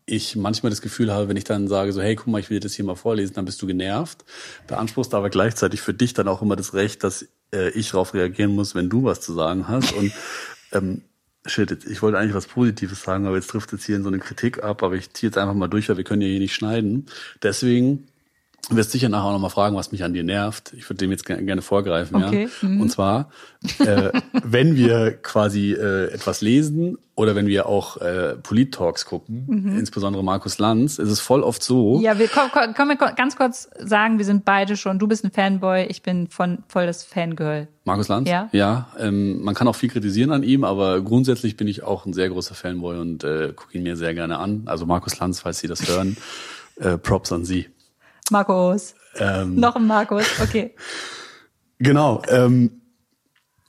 ich manchmal das Gefühl habe, wenn ich dann sage, so, hey, guck mal, ich will dir das hier mal vorlesen, dann bist du genervt, beanspruchst aber gleichzeitig für dich dann auch immer das Recht, dass äh, ich darauf reagieren muss, wenn du was zu sagen hast. Und ähm, shit, ich wollte eigentlich was Positives sagen, aber jetzt trifft es hier in so eine Kritik ab, aber ich ziehe jetzt einfach mal durch, weil wir können ja hier nicht schneiden. Deswegen Du wirst sicher nachher auch nochmal fragen, was mich an dir nervt. Ich würde dem jetzt gerne vorgreifen. Okay. Ja? Mhm. Und zwar, äh, wenn wir quasi äh, etwas lesen oder wenn wir auch äh, Polit-Talks gucken, mhm. insbesondere Markus Lanz, ist es voll oft so. Ja, wir können, können wir ganz kurz sagen, wir sind beide schon, du bist ein Fanboy, ich bin von voll das Fangirl. Markus Lanz? Ja. Ja, ähm, man kann auch viel kritisieren an ihm, aber grundsätzlich bin ich auch ein sehr großer Fanboy und äh, gucke ihn mir sehr gerne an. Also Markus Lanz, falls Sie das hören, äh, Props an Sie. Markus. Ähm, Noch ein Markus, okay. Genau. Ähm,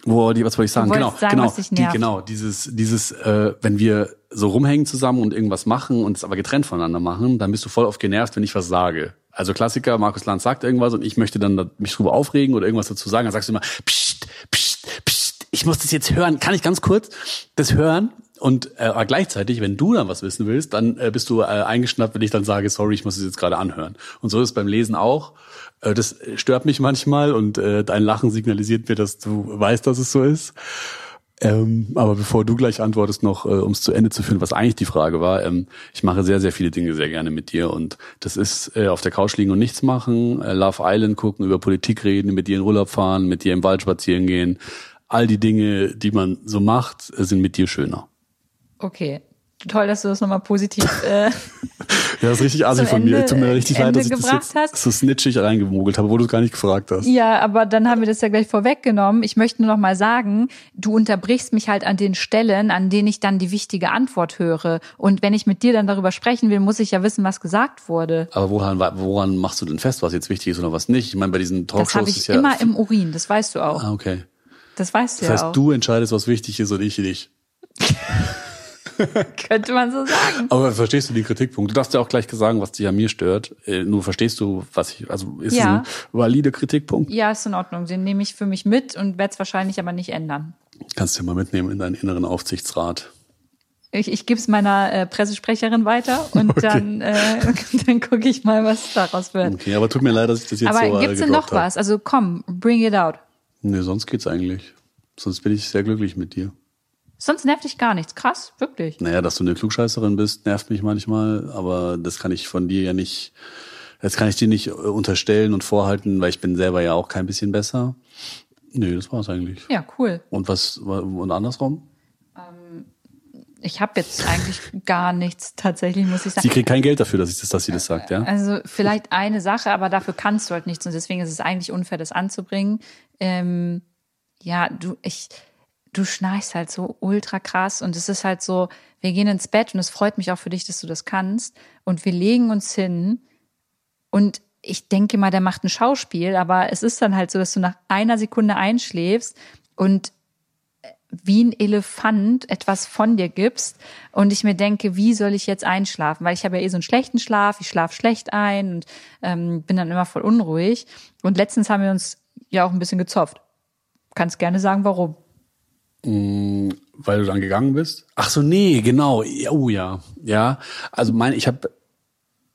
wo die, was wollte ich sagen? Genau, sagen, genau, die, genau. Dieses, dieses, äh, wenn wir so rumhängen zusammen und irgendwas machen und es aber getrennt voneinander machen, dann bist du voll oft genervt, wenn ich was sage. Also Klassiker, Markus Lanz sagt irgendwas und ich möchte dann mich drüber aufregen oder irgendwas dazu sagen, dann sagst du immer, pst, pst, ich muss das jetzt hören. Kann ich ganz kurz das hören? Und äh, gleichzeitig, wenn du dann was wissen willst, dann äh, bist du äh, eingeschnappt, wenn ich dann sage, sorry, ich muss es jetzt gerade anhören. Und so ist es beim Lesen auch. Äh, das stört mich manchmal und äh, dein Lachen signalisiert mir, dass du weißt, dass es so ist. Ähm, aber bevor du gleich antwortest, noch, äh, um es zu Ende zu führen, was eigentlich die Frage war, ähm, ich mache sehr, sehr viele Dinge sehr gerne mit dir und das ist äh, auf der Couch liegen und nichts machen, äh, Love Island gucken, über Politik reden, mit dir in Urlaub fahren, mit dir im Wald spazieren gehen. All die Dinge, die man so macht, sind mit dir schöner. Okay. Toll, dass du das nochmal positiv äh, Ja, das ist richtig assi von mir. Ende- Tut mir richtig leid, Ende dass ich das jetzt hast. so snitchig reingemogelt habe, wo du es gar nicht gefragt hast. Ja, aber dann haben wir das ja gleich vorweggenommen. Ich möchte nur noch mal sagen, du unterbrichst mich halt an den Stellen, an denen ich dann die wichtige Antwort höre. Und wenn ich mit dir dann darüber sprechen will, muss ich ja wissen, was gesagt wurde. Aber woran, woran machst du denn fest, was jetzt wichtig ist oder was nicht? Ich meine, bei diesen Das habe Talkshows ich ist ja. immer im Urin, das weißt du auch. ah, okay. Das weißt du Das heißt, ja auch. du entscheidest, was wichtig ist und ich nicht. Könnte man so sagen. Aber verstehst du die Kritikpunkte? Du darfst ja auch gleich sagen, was dich an mir stört. Äh, Nur verstehst du, was ich, also ist Ja. es ein valider Kritikpunkt? Ja, ist in Ordnung. Den nehme ich für mich mit und werde es wahrscheinlich aber nicht ändern. Kannst du ja mal mitnehmen in deinen inneren Aufsichtsrat. Ich, ich gebe es meiner äh, Pressesprecherin weiter und Okay. dann, äh, dann gucke ich mal, was daraus wird. Okay, aber tut mir leid, dass ich das jetzt so aber äh, gibt's denn gedroppt noch hab. was? Also komm, bring it out. Nee, sonst geht's eigentlich. Sonst bin ich sehr glücklich mit dir. Sonst nervt dich gar nichts. Krass, wirklich. Naja, dass du eine Klugscheißerin bist, nervt mich manchmal, aber das kann ich von dir ja nicht, das kann ich dir nicht äh, unterstellen und vorhalten, weil ich bin selber ja auch kein bisschen besser. Nee, das war's eigentlich. Ja, cool. Und was, und andersrum? Ich habe jetzt eigentlich gar nichts tatsächlich, muss ich sagen. Sie kriegt kein Geld dafür, dass, ich das, dass sie das sagt, ja? Also vielleicht eine Sache, aber dafür kannst du halt nichts und deswegen ist es eigentlich unfair, das anzubringen. Ähm, ja, du, ich, du schnarchst halt so ultra krass und es ist halt so, wir gehen ins Bett und es freut mich auch für dich, dass du das kannst und wir legen uns hin und ich denke mal, der macht ein Schauspiel, aber es ist dann halt so, dass du nach einer Sekunde einschläfst und wie ein Elefant etwas von dir gibst und ich mir denke, wie soll ich jetzt einschlafen? Weil ich habe ja eh so einen schlechten Schlaf, ich schlafe schlecht ein und ähm, bin dann immer voll unruhig. Und letztens haben wir uns ja auch ein bisschen gezopft. Kannst gerne sagen, warum. Weil du dann gegangen bist? Ach so, nee, genau. Ja, Oh ja. Ja. Also mein, ich habe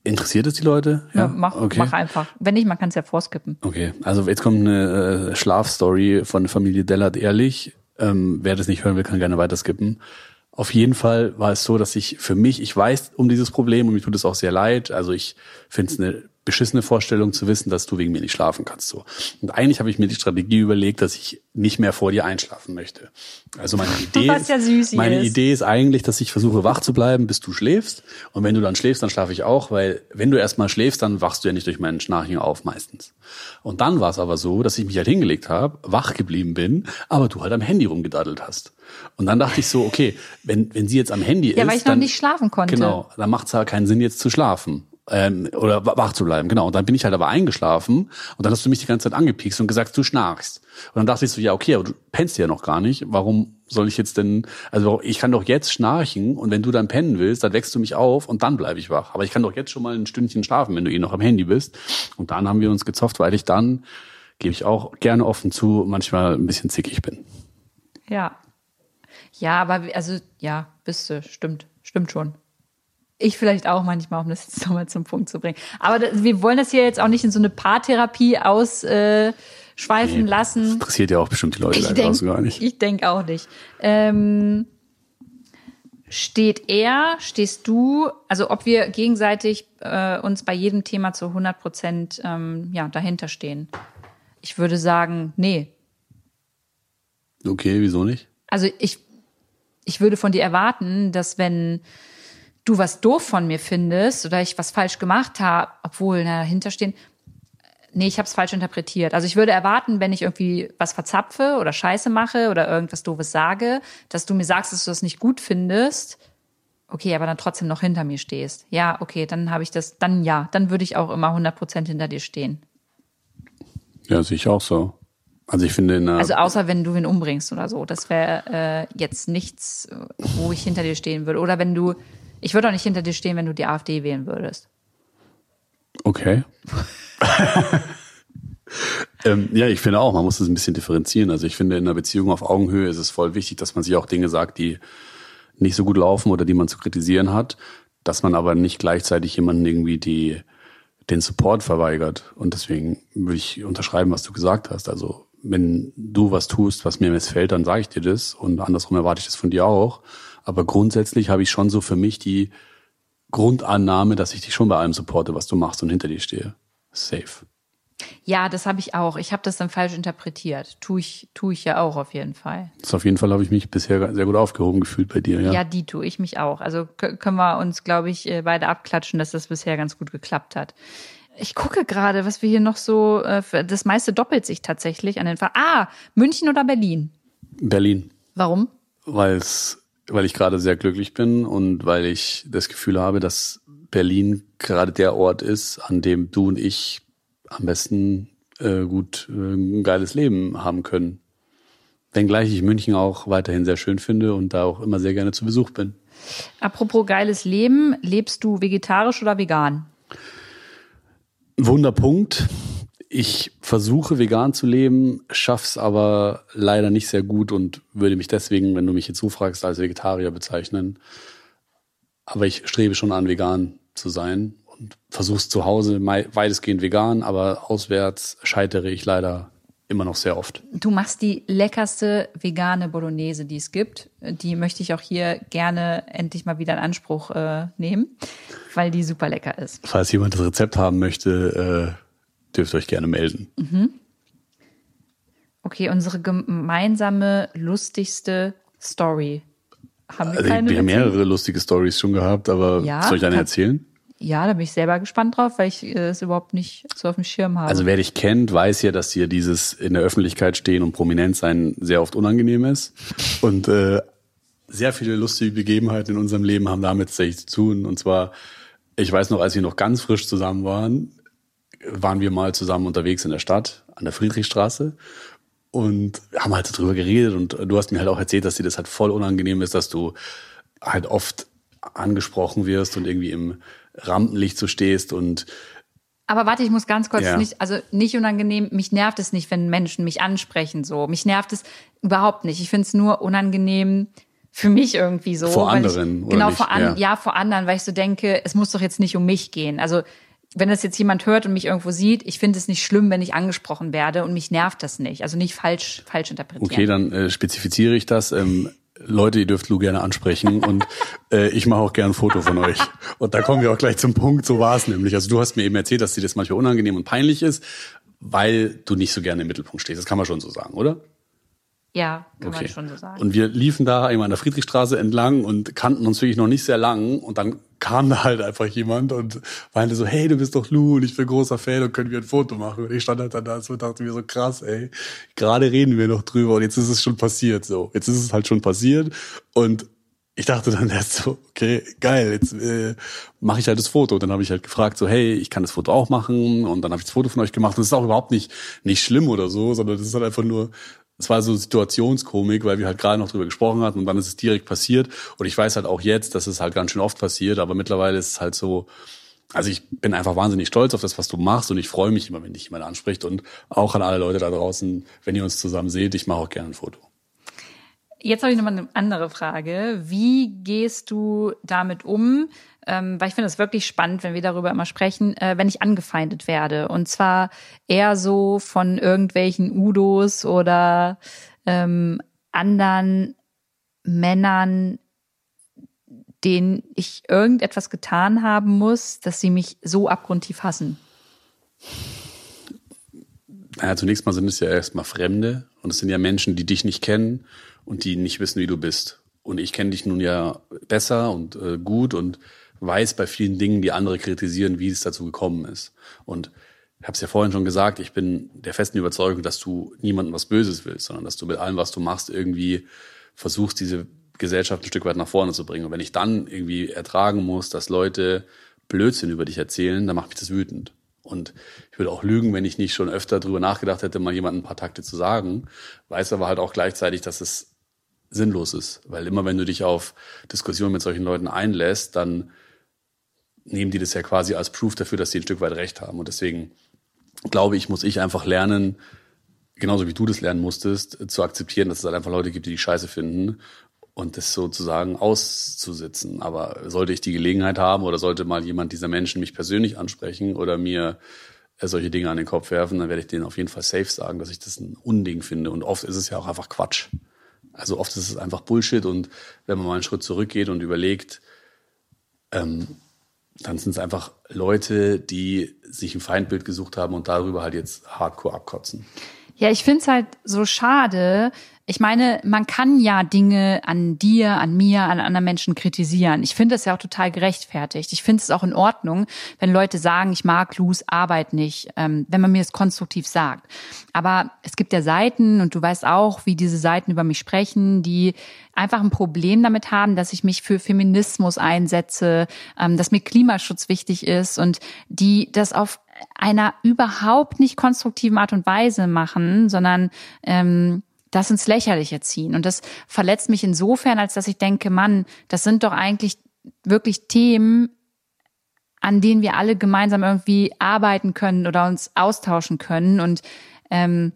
interessiert es die Leute? Ja, mach, okay. mach einfach. Wenn nicht, man kann es ja vorskippen. Okay, also jetzt kommt eine äh, Schlafstory von der Familie Dellert ehrlich. Ähm, wer das nicht hören will, kann gerne weiterskippen. Auf jeden Fall war es so, dass ich für mich, ich weiß um dieses Problem und mir tut es auch sehr leid. Also ich finde es eine beschissene Vorstellung zu wissen, dass du wegen mir nicht schlafen kannst. So. Und eigentlich habe ich mir die Strategie überlegt, dass ich nicht mehr vor dir einschlafen möchte. Also meine Idee, ja süß meine ist. Idee ist eigentlich, dass ich versuche wach zu bleiben, bis du schläfst. Und wenn du dann schläfst, dann schlafe ich auch, weil wenn du erstmal schläfst, dann wachst du ja nicht durch meinen Schnarchen auf meistens. Und dann war es aber so, dass ich mich halt hingelegt habe, wach geblieben bin, aber du halt am Handy rumgedaddelt hast. Und dann dachte ich so, okay, wenn, wenn sie jetzt am Handy ist. Ja, weil ich noch dann, nicht schlafen konnte. Genau, dann macht es halt keinen Sinn, jetzt zu schlafen. Ähm, oder wa- wach zu bleiben, genau. Und dann bin ich halt aber eingeschlafen und dann hast du mich die ganze Zeit angepiekst und gesagt, du schnarchst. Und dann dachte ich so, ja, okay, aber du pennst ja noch gar nicht. Warum soll ich jetzt denn, also ich kann doch jetzt schnarchen und wenn du dann pennen willst, dann wächst du mich auf und dann bleibe ich wach. Aber ich kann doch jetzt schon mal ein Stündchen schlafen, wenn du eh noch am Handy bist. Und dann haben wir uns gezofft, weil ich dann, gebe ich auch gerne offen zu, manchmal ein bisschen zickig bin. Ja. Ja, aber also ja, bist du, stimmt, stimmt schon. Ich vielleicht auch manchmal, um das jetzt nochmal zum Punkt zu bringen. Aber das, wir wollen das hier jetzt auch nicht in so eine Paartherapie ausschweifen äh, Das lassen. interessiert ja auch bestimmt die Leute Ich draußen gar denke nicht. ich denk auch nicht. Ähm, steht er, stehst du, also ob wir gegenseitig äh, uns bei jedem Thema zu 100 Prozent ähm, ja, dahinter stehen? Ich würde sagen, nee. Okay, wieso nicht? Also ich, ich würde von dir erwarten, dass wenn du was doof von mir findest oder ich was falsch gemacht habe, obwohl na, dahinter stehen, nee, ich habe es falsch interpretiert. Also ich würde erwarten, wenn ich irgendwie was verzapfe oder Scheiße mache oder irgendwas doofes sage, dass du mir sagst, dass du das nicht gut findest. Okay, aber dann trotzdem noch hinter mir stehst. Ja, okay, dann habe ich das, dann ja, dann würde ich auch immer 100% hinter dir stehen. Ja, sehe ich auch so. Also ich finde in einer, Also außer wenn du ihn umbringst oder so. Das wäre äh, jetzt nichts, wo ich hinter dir stehen würde. Oder wenn du, ich würde auch nicht hinter dir stehen, wenn du die AfD wählen würdest. Okay. ähm, ja, ich finde auch, man muss das ein bisschen differenzieren. Also ich finde, in einer Beziehung auf Augenhöhe ist es voll wichtig, dass man sich auch Dinge sagt, die nicht so gut laufen oder die man zu kritisieren hat, dass man aber nicht gleichzeitig jemanden irgendwie die, den Support verweigert. Und deswegen würde ich unterschreiben, was du gesagt hast. Also wenn du was tust, was mir missfällt, dann sage ich dir das und andersrum erwarte ich das von dir auch. Aber grundsätzlich habe ich schon so für mich die Grundannahme, dass ich dich schon bei allem supporte, was du machst und hinter dir stehe. Safe. Ja, das habe ich auch. Ich habe das dann falsch interpretiert. Tue ich, tue ich ja auch auf jeden Fall. Das auf jeden Fall habe ich mich bisher sehr gut aufgehoben gefühlt bei dir, ja. Ja, die tue ich mich auch. Also können wir uns, glaube ich, äh, beide abklatschen, dass das bisher ganz gut geklappt hat. Ich gucke gerade, was wir hier noch so, äh, das meiste doppelt sich tatsächlich an den Fall. Ah, München oder Berlin? Berlin. Warum? Weil's, weil ich gerade sehr glücklich bin und weil ich das Gefühl habe, dass Berlin gerade der Ort ist, an dem du und ich am besten äh, gut äh, ein geiles Leben haben können. Wenngleich ich München auch weiterhin sehr schön finde und da auch immer sehr gerne zu Besuch bin. Apropos geiles Leben, lebst du vegetarisch oder vegan? Wunderpunkt. Ich versuche vegan zu leben, schaff's aber leider nicht sehr gut und würde mich deswegen, wenn du mich jetzt so fragst, als Vegetarier bezeichnen. Aber ich strebe schon an, vegan zu sein und versuch's zu Hause weitestgehend vegan, aber auswärts scheitere ich leider immer noch sehr oft. Du machst die leckerste vegane Bolognese, die es gibt. Die möchte ich auch hier gerne endlich mal wieder in Anspruch äh, nehmen, weil die super lecker ist. Falls jemand das Rezept haben möchte, äh, dürft euch gerne melden. Mhm. Okay, unsere gemeinsame lustigste Story. Haben wir, also, keine wir haben mehrere lustige Stories schon gehabt, aber ja, soll ich eine erzählen? Ja, da bin ich selber gespannt drauf, weil ich äh, es überhaupt nicht so auf dem Schirm habe. Also wer dich kennt, weiß ja, dass dir dieses in der Öffentlichkeit stehen und prominent sein sehr oft unangenehm ist. Und äh, sehr viele lustige Begebenheiten in unserem Leben haben damit tatsächlich zu tun. Und zwar, ich weiß noch, als wir noch ganz frisch zusammen waren, waren wir mal zusammen unterwegs in der Stadt an der Friedrichstraße und haben halt darüber geredet und du hast mir halt auch erzählt, dass dir das halt voll unangenehm ist, dass du halt oft angesprochen wirst und irgendwie im Rampenlicht so stehst und aber warte, ich muss ganz kurz ja. nicht, also nicht unangenehm, mich nervt es nicht, wenn Menschen mich ansprechen so. Mich nervt es überhaupt nicht. Ich finde es nur unangenehm für mich irgendwie so. Vor anderen. Ich, genau, vor anderen, ja. ja, vor anderen, weil ich so denke, es muss doch jetzt nicht um mich gehen. Also wenn das jetzt jemand hört und mich irgendwo sieht, ich finde es nicht schlimm, wenn ich angesprochen werde und mich nervt das nicht. Also nicht falsch, falsch interpretieren. Okay, dann äh, spezifiziere ich das. Ähm, Leute, ihr dürft Lou gerne ansprechen und äh, ich mache auch gerne ein Foto von euch. Und da kommen wir auch gleich zum Punkt, so war es nämlich. Also du hast mir eben erzählt, dass dir das manchmal unangenehm und peinlich ist, weil du nicht so gerne im Mittelpunkt stehst. Das kann man schon so sagen, oder? Ja, kann okay. man schon so sagen. Und wir liefen da einmal an der Friedrichstraße entlang und kannten uns wirklich noch nicht sehr lang. Und dann kam da halt einfach jemand und meinte so, hey, du bist doch Lou und ich bin großer Fan und können wir ein Foto machen. Und ich stand halt dann da und dachte mir so, krass, ey, gerade reden wir noch drüber und jetzt ist es schon passiert so. Jetzt ist es halt schon passiert und ich dachte dann erst so, okay, geil, jetzt äh, mache ich halt das Foto. Und dann habe ich halt gefragt, so, hey, ich kann das Foto auch machen. Und dann habe ich das Foto von euch gemacht. Und das ist auch überhaupt nicht, nicht schlimm oder so, sondern das ist halt einfach nur es war so Situationskomik, weil wir halt gerade noch drüber gesprochen hatten und dann ist es direkt passiert. Und ich weiß halt auch jetzt, dass es halt ganz schön oft passiert, aber mittlerweile ist es halt so, also ich bin einfach wahnsinnig stolz auf das, was du machst und ich freue mich immer, wenn dich jemand anspricht und auch an alle Leute da draußen, wenn ihr uns zusammen seht, ich mache auch gerne ein Foto. Jetzt habe ich nochmal eine andere Frage. Wie gehst du damit um? Ähm, weil ich finde es wirklich spannend, wenn wir darüber immer sprechen, äh, wenn ich angefeindet werde. Und zwar eher so von irgendwelchen Udos oder ähm, anderen Männern, denen ich irgendetwas getan haben muss, dass sie mich so abgrundtief hassen. Naja, zunächst mal sind es ja erstmal Fremde und es sind ja Menschen, die dich nicht kennen und die nicht wissen, wie du bist. Und ich kenne dich nun ja besser und äh, gut und weiß bei vielen Dingen, die andere kritisieren, wie es dazu gekommen ist. Und ich habe es ja vorhin schon gesagt, ich bin der festen Überzeugung, dass du niemandem was Böses willst, sondern dass du mit allem, was du machst, irgendwie versuchst, diese Gesellschaft ein Stück weit nach vorne zu bringen. Und wenn ich dann irgendwie ertragen muss, dass Leute Blödsinn über dich erzählen, dann macht mich das wütend. Und ich würde auch lügen, wenn ich nicht schon öfter drüber nachgedacht hätte, mal jemandem ein paar Takte zu sagen. Weiß aber halt auch gleichzeitig, dass es sinnlos ist. Weil immer wenn du dich auf Diskussionen mit solchen Leuten einlässt, dann nehmen die das ja quasi als Proof dafür, dass sie ein Stück weit recht haben. Und deswegen glaube ich, muss ich einfach lernen, genauso wie du das lernen musstest, zu akzeptieren, dass es halt einfach Leute gibt, die die Scheiße finden und das sozusagen auszusitzen. Aber sollte ich die Gelegenheit haben oder sollte mal jemand dieser Menschen mich persönlich ansprechen oder mir solche Dinge an den Kopf werfen, dann werde ich denen auf jeden Fall safe sagen, dass ich das ein Unding finde. Und oft ist es ja auch einfach Quatsch. Also oft ist es einfach Bullshit und wenn man mal einen Schritt zurückgeht und überlegt, ähm, dann sind es einfach Leute, die sich ein Feindbild gesucht haben und darüber halt jetzt hardcore abkotzen. Ja, ich finde es halt so schade, ich meine, man kann ja Dinge an dir, an mir, an anderen Menschen kritisieren. Ich finde es ja auch total gerechtfertigt. Ich finde es auch in Ordnung, wenn Leute sagen, ich mag Lus Arbeit nicht, ähm, wenn man mir das konstruktiv sagt. Aber es gibt ja Seiten, und du weißt auch, wie diese Seiten über mich sprechen, die einfach ein Problem damit haben, dass ich mich für Feminismus einsetze, ähm, dass mir Klimaschutz wichtig ist und die das auf einer überhaupt nicht konstruktiven Art und Weise machen, sondern ähm, das ins Lächerliche ziehen. Und das verletzt mich insofern, als dass ich denke, Mann, das sind doch eigentlich wirklich Themen, an denen wir alle gemeinsam irgendwie arbeiten können oder uns austauschen können. Und ähm,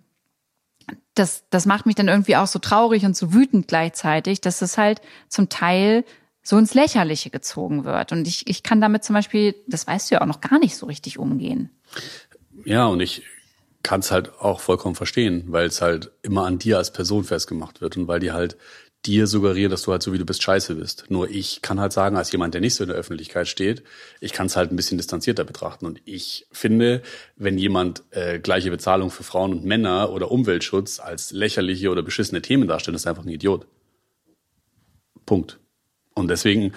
das, das macht mich dann irgendwie auch so traurig und so wütend gleichzeitig, dass es halt zum Teil so ins Lächerliche gezogen wird. Und ich, ich kann damit zum Beispiel, das weißt du ja auch noch gar nicht so richtig umgehen. Ja, und ich kann es halt auch vollkommen verstehen, weil es halt immer an dir als Person festgemacht wird und weil die halt dir suggerieren, dass du halt so wie du bist scheiße bist. Nur ich kann halt sagen, als jemand, der nicht so in der Öffentlichkeit steht, ich kann es halt ein bisschen distanzierter betrachten. Und ich finde, wenn jemand äh, gleiche Bezahlung für Frauen und Männer oder Umweltschutz als lächerliche oder beschissene Themen darstellt, ist einfach ein Idiot. Punkt. Und deswegen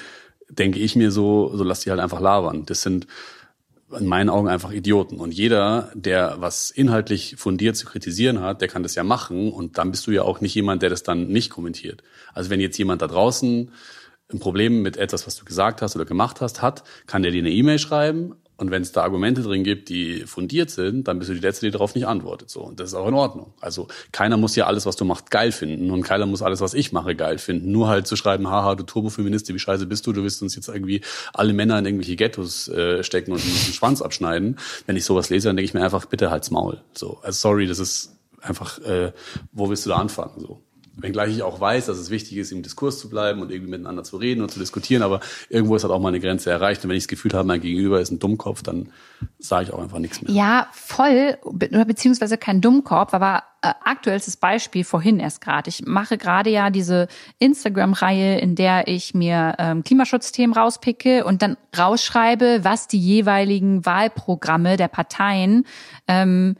denke ich mir so, so lass die halt einfach labern. Das sind in meinen Augen einfach Idioten. Und jeder, der was inhaltlich fundiert zu kritisieren hat, der kann das ja machen. Und dann bist du ja auch nicht jemand, der das dann nicht kommentiert. Also wenn jetzt jemand da draußen ein Problem mit etwas, was du gesagt hast oder gemacht hast, hat, kann der dir eine E-Mail schreiben und wenn es da Argumente drin gibt, die fundiert sind, dann bist du die Letzte, die darauf nicht antwortet. So. Und das ist auch in Ordnung. Also keiner muss ja alles, was du machst, geil finden. Und keiner muss alles, was ich mache, geil finden. Nur halt zu schreiben, haha, du Turbofeministin, wie scheiße bist du, du willst uns jetzt irgendwie alle Männer in irgendwelche Ghettos äh, stecken und den Schwanz abschneiden. Wenn ich sowas lese, dann denke ich mir einfach, bitte halt's Maul. So. Also sorry, das ist einfach, äh, wo willst du da anfangen? So wenngleich ich auch weiß, dass es wichtig ist, im Diskurs zu bleiben und irgendwie miteinander zu reden und zu diskutieren, aber irgendwo ist halt auch mal eine Grenze erreicht. Und wenn ich das Gefühl habe, mein Gegenüber ist ein Dummkopf, dann sage ich auch einfach nichts mehr. Ja, voll, oder beziehungsweise kein Dummkopf, aber äh, aktuelles Beispiel vorhin erst gerade. Ich mache gerade ja diese Instagram-Reihe, in der ich mir ähm, Klimaschutzthemen rauspicke und dann rausschreibe, was die jeweiligen Wahlprogramme der Parteien ähm,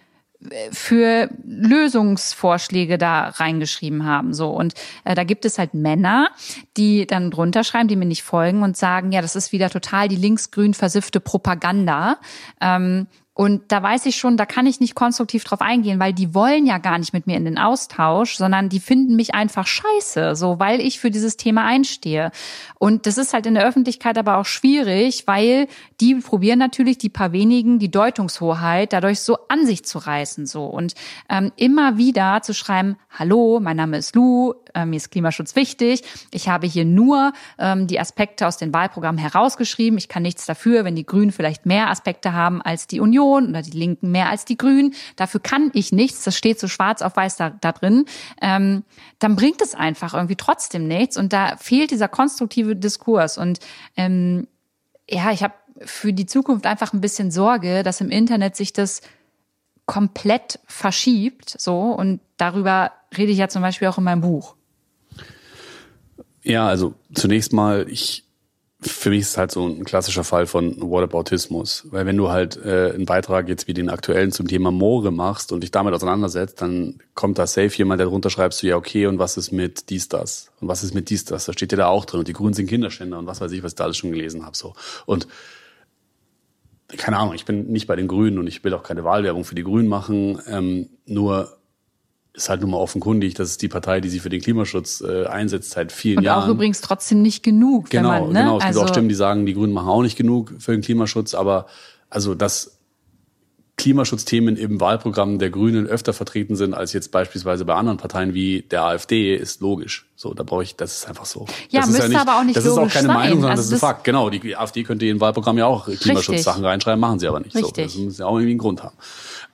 für Lösungsvorschläge da reingeschrieben haben. So und äh, da gibt es halt Männer, die dann drunter schreiben, die mir nicht folgen und sagen, ja, das ist wieder total die linksgrün versiffte Propaganda. Ähm, und da weiß ich schon, da kann ich nicht konstruktiv drauf eingehen, weil die wollen ja gar nicht mit mir in den Austausch, sondern die finden mich einfach scheiße, so weil ich für dieses Thema einstehe. Und das ist halt in der Öffentlichkeit aber auch schwierig, weil die probieren natürlich die paar wenigen die Deutungshoheit dadurch so an sich zu reißen, so und ähm, immer wieder zu schreiben: Hallo, mein Name ist Lou, äh, mir ist Klimaschutz wichtig. Ich habe hier nur ähm, die Aspekte aus den Wahlprogrammen herausgeschrieben. Ich kann nichts dafür, wenn die Grünen vielleicht mehr Aspekte haben als die Union Union oder die Linken mehr als die Grünen, dafür kann ich nichts, das steht so schwarz auf weiß da, da drin, ähm, dann bringt es einfach irgendwie trotzdem nichts. Und da fehlt dieser konstruktive Diskurs. Und ähm, ja, ich habe für die Zukunft einfach ein bisschen Sorge, dass im Internet sich das komplett verschiebt, so. Und darüber rede ich ja zum Beispiel auch in meinem Buch. Ja, also zunächst mal, ich für mich ist es halt so ein klassischer Fall von Whataboutismus. Weil wenn du halt äh, einen Beitrag jetzt wie den aktuellen zum Thema Moore machst und dich damit auseinandersetzt, dann kommt da safe jemand, der drunter schreibst du, ja okay, und was ist mit dies, das? Und was ist mit dies, das? Da steht ja da auch drin. Und die Grünen sind Kinderschänder und was weiß ich, was ich da alles schon gelesen habe. So. Und keine Ahnung, ich bin nicht bei den Grünen und ich will auch keine Wahlwerbung für die Grünen machen. Ähm, nur ist halt nun mal offenkundig, dass es die Partei, die sich für den Klimaschutz äh, einsetzt, seit vielen und Jahren. Und auch übrigens trotzdem nicht genug. Genau, man, ne? genau. Es also gibt auch Stimmen, die sagen, die Grünen machen auch nicht genug für den Klimaschutz, aber also dass Klimaschutzthemen im Wahlprogramm der Grünen öfter vertreten sind als jetzt beispielsweise bei anderen Parteien wie der AfD, ist logisch. So, da brauche ich, das ist einfach so. Ja, das müsste ja nicht, aber auch nicht Das ist auch keine sein. Meinung, sondern also das ist ein Fakt. Genau, die AfD könnte in Wahlprogramm ja auch Klimaschutzsachen reinschreiben, machen sie aber nicht. Richtig. So, das muss ja auch irgendwie einen Grund haben.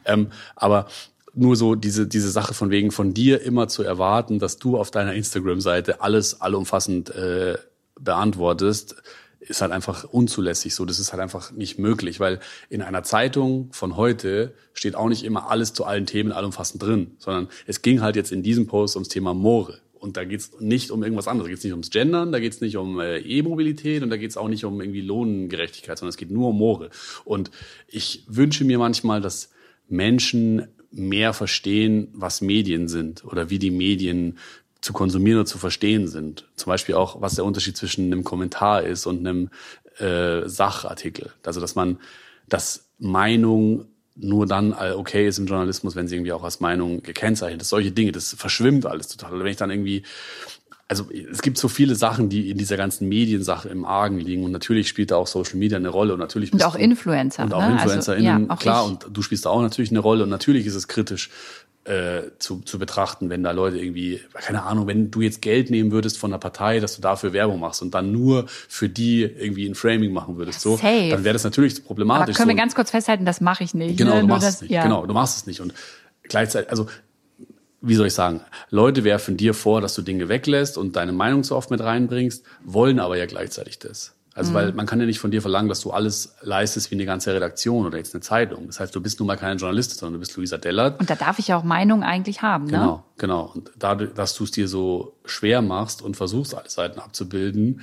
Ähm, aber nur so diese, diese Sache von wegen von dir immer zu erwarten, dass du auf deiner Instagram-Seite alles allumfassend äh, beantwortest, ist halt einfach unzulässig so. Das ist halt einfach nicht möglich, weil in einer Zeitung von heute steht auch nicht immer alles zu allen Themen allumfassend drin, sondern es ging halt jetzt in diesem Post ums Thema Moore. Und da geht's nicht um irgendwas anderes. Da geht's nicht ums Gendern, da geht's nicht um äh, E-Mobilität und da geht's auch nicht um irgendwie Lohngerechtigkeit, sondern es geht nur um Moore. Und ich wünsche mir manchmal, dass Menschen mehr verstehen, was Medien sind oder wie die Medien zu konsumieren oder zu verstehen sind. Zum Beispiel auch, was der Unterschied zwischen einem Kommentar ist und einem äh, Sachartikel. Also dass man, dass Meinung nur dann äh, okay ist im Journalismus, wenn sie irgendwie auch als Meinung gekennzeichnet ist. Solche Dinge, das verschwimmt alles total. Oder wenn ich dann irgendwie also es gibt so viele Sachen, die in dieser ganzen Mediensache im Argen liegen und natürlich spielt da auch Social Media eine Rolle und natürlich und auch Influencer und auch ne? InfluencerInnen also, ja, klar und du spielst da auch natürlich eine Rolle und natürlich ist es kritisch äh, zu, zu betrachten, wenn da Leute irgendwie, keine Ahnung, wenn du jetzt Geld nehmen würdest von der Partei, dass du dafür Werbung machst und dann nur für die irgendwie ein Framing machen würdest, so, Safe. dann wäre das natürlich problematisch. Aber können wir so. ganz kurz festhalten, das mache ich nicht. Genau, ne? du machst das, es nicht. Ja. Genau, du machst es nicht. Und gleichzeitig, also wie soll ich sagen, Leute werfen dir vor, dass du Dinge weglässt und deine Meinung zu oft mit reinbringst, wollen aber ja gleichzeitig das. Also Mhm. weil man kann ja nicht von dir verlangen, dass du alles leistest wie eine ganze Redaktion oder jetzt eine Zeitung. Das heißt, du bist nun mal keine Journalistin, sondern du bist Luisa Dellert. Und da darf ich ja auch Meinung eigentlich haben, ne? Genau, genau. Und dadurch, dass du es dir so schwer machst und versuchst, alle Seiten abzubilden,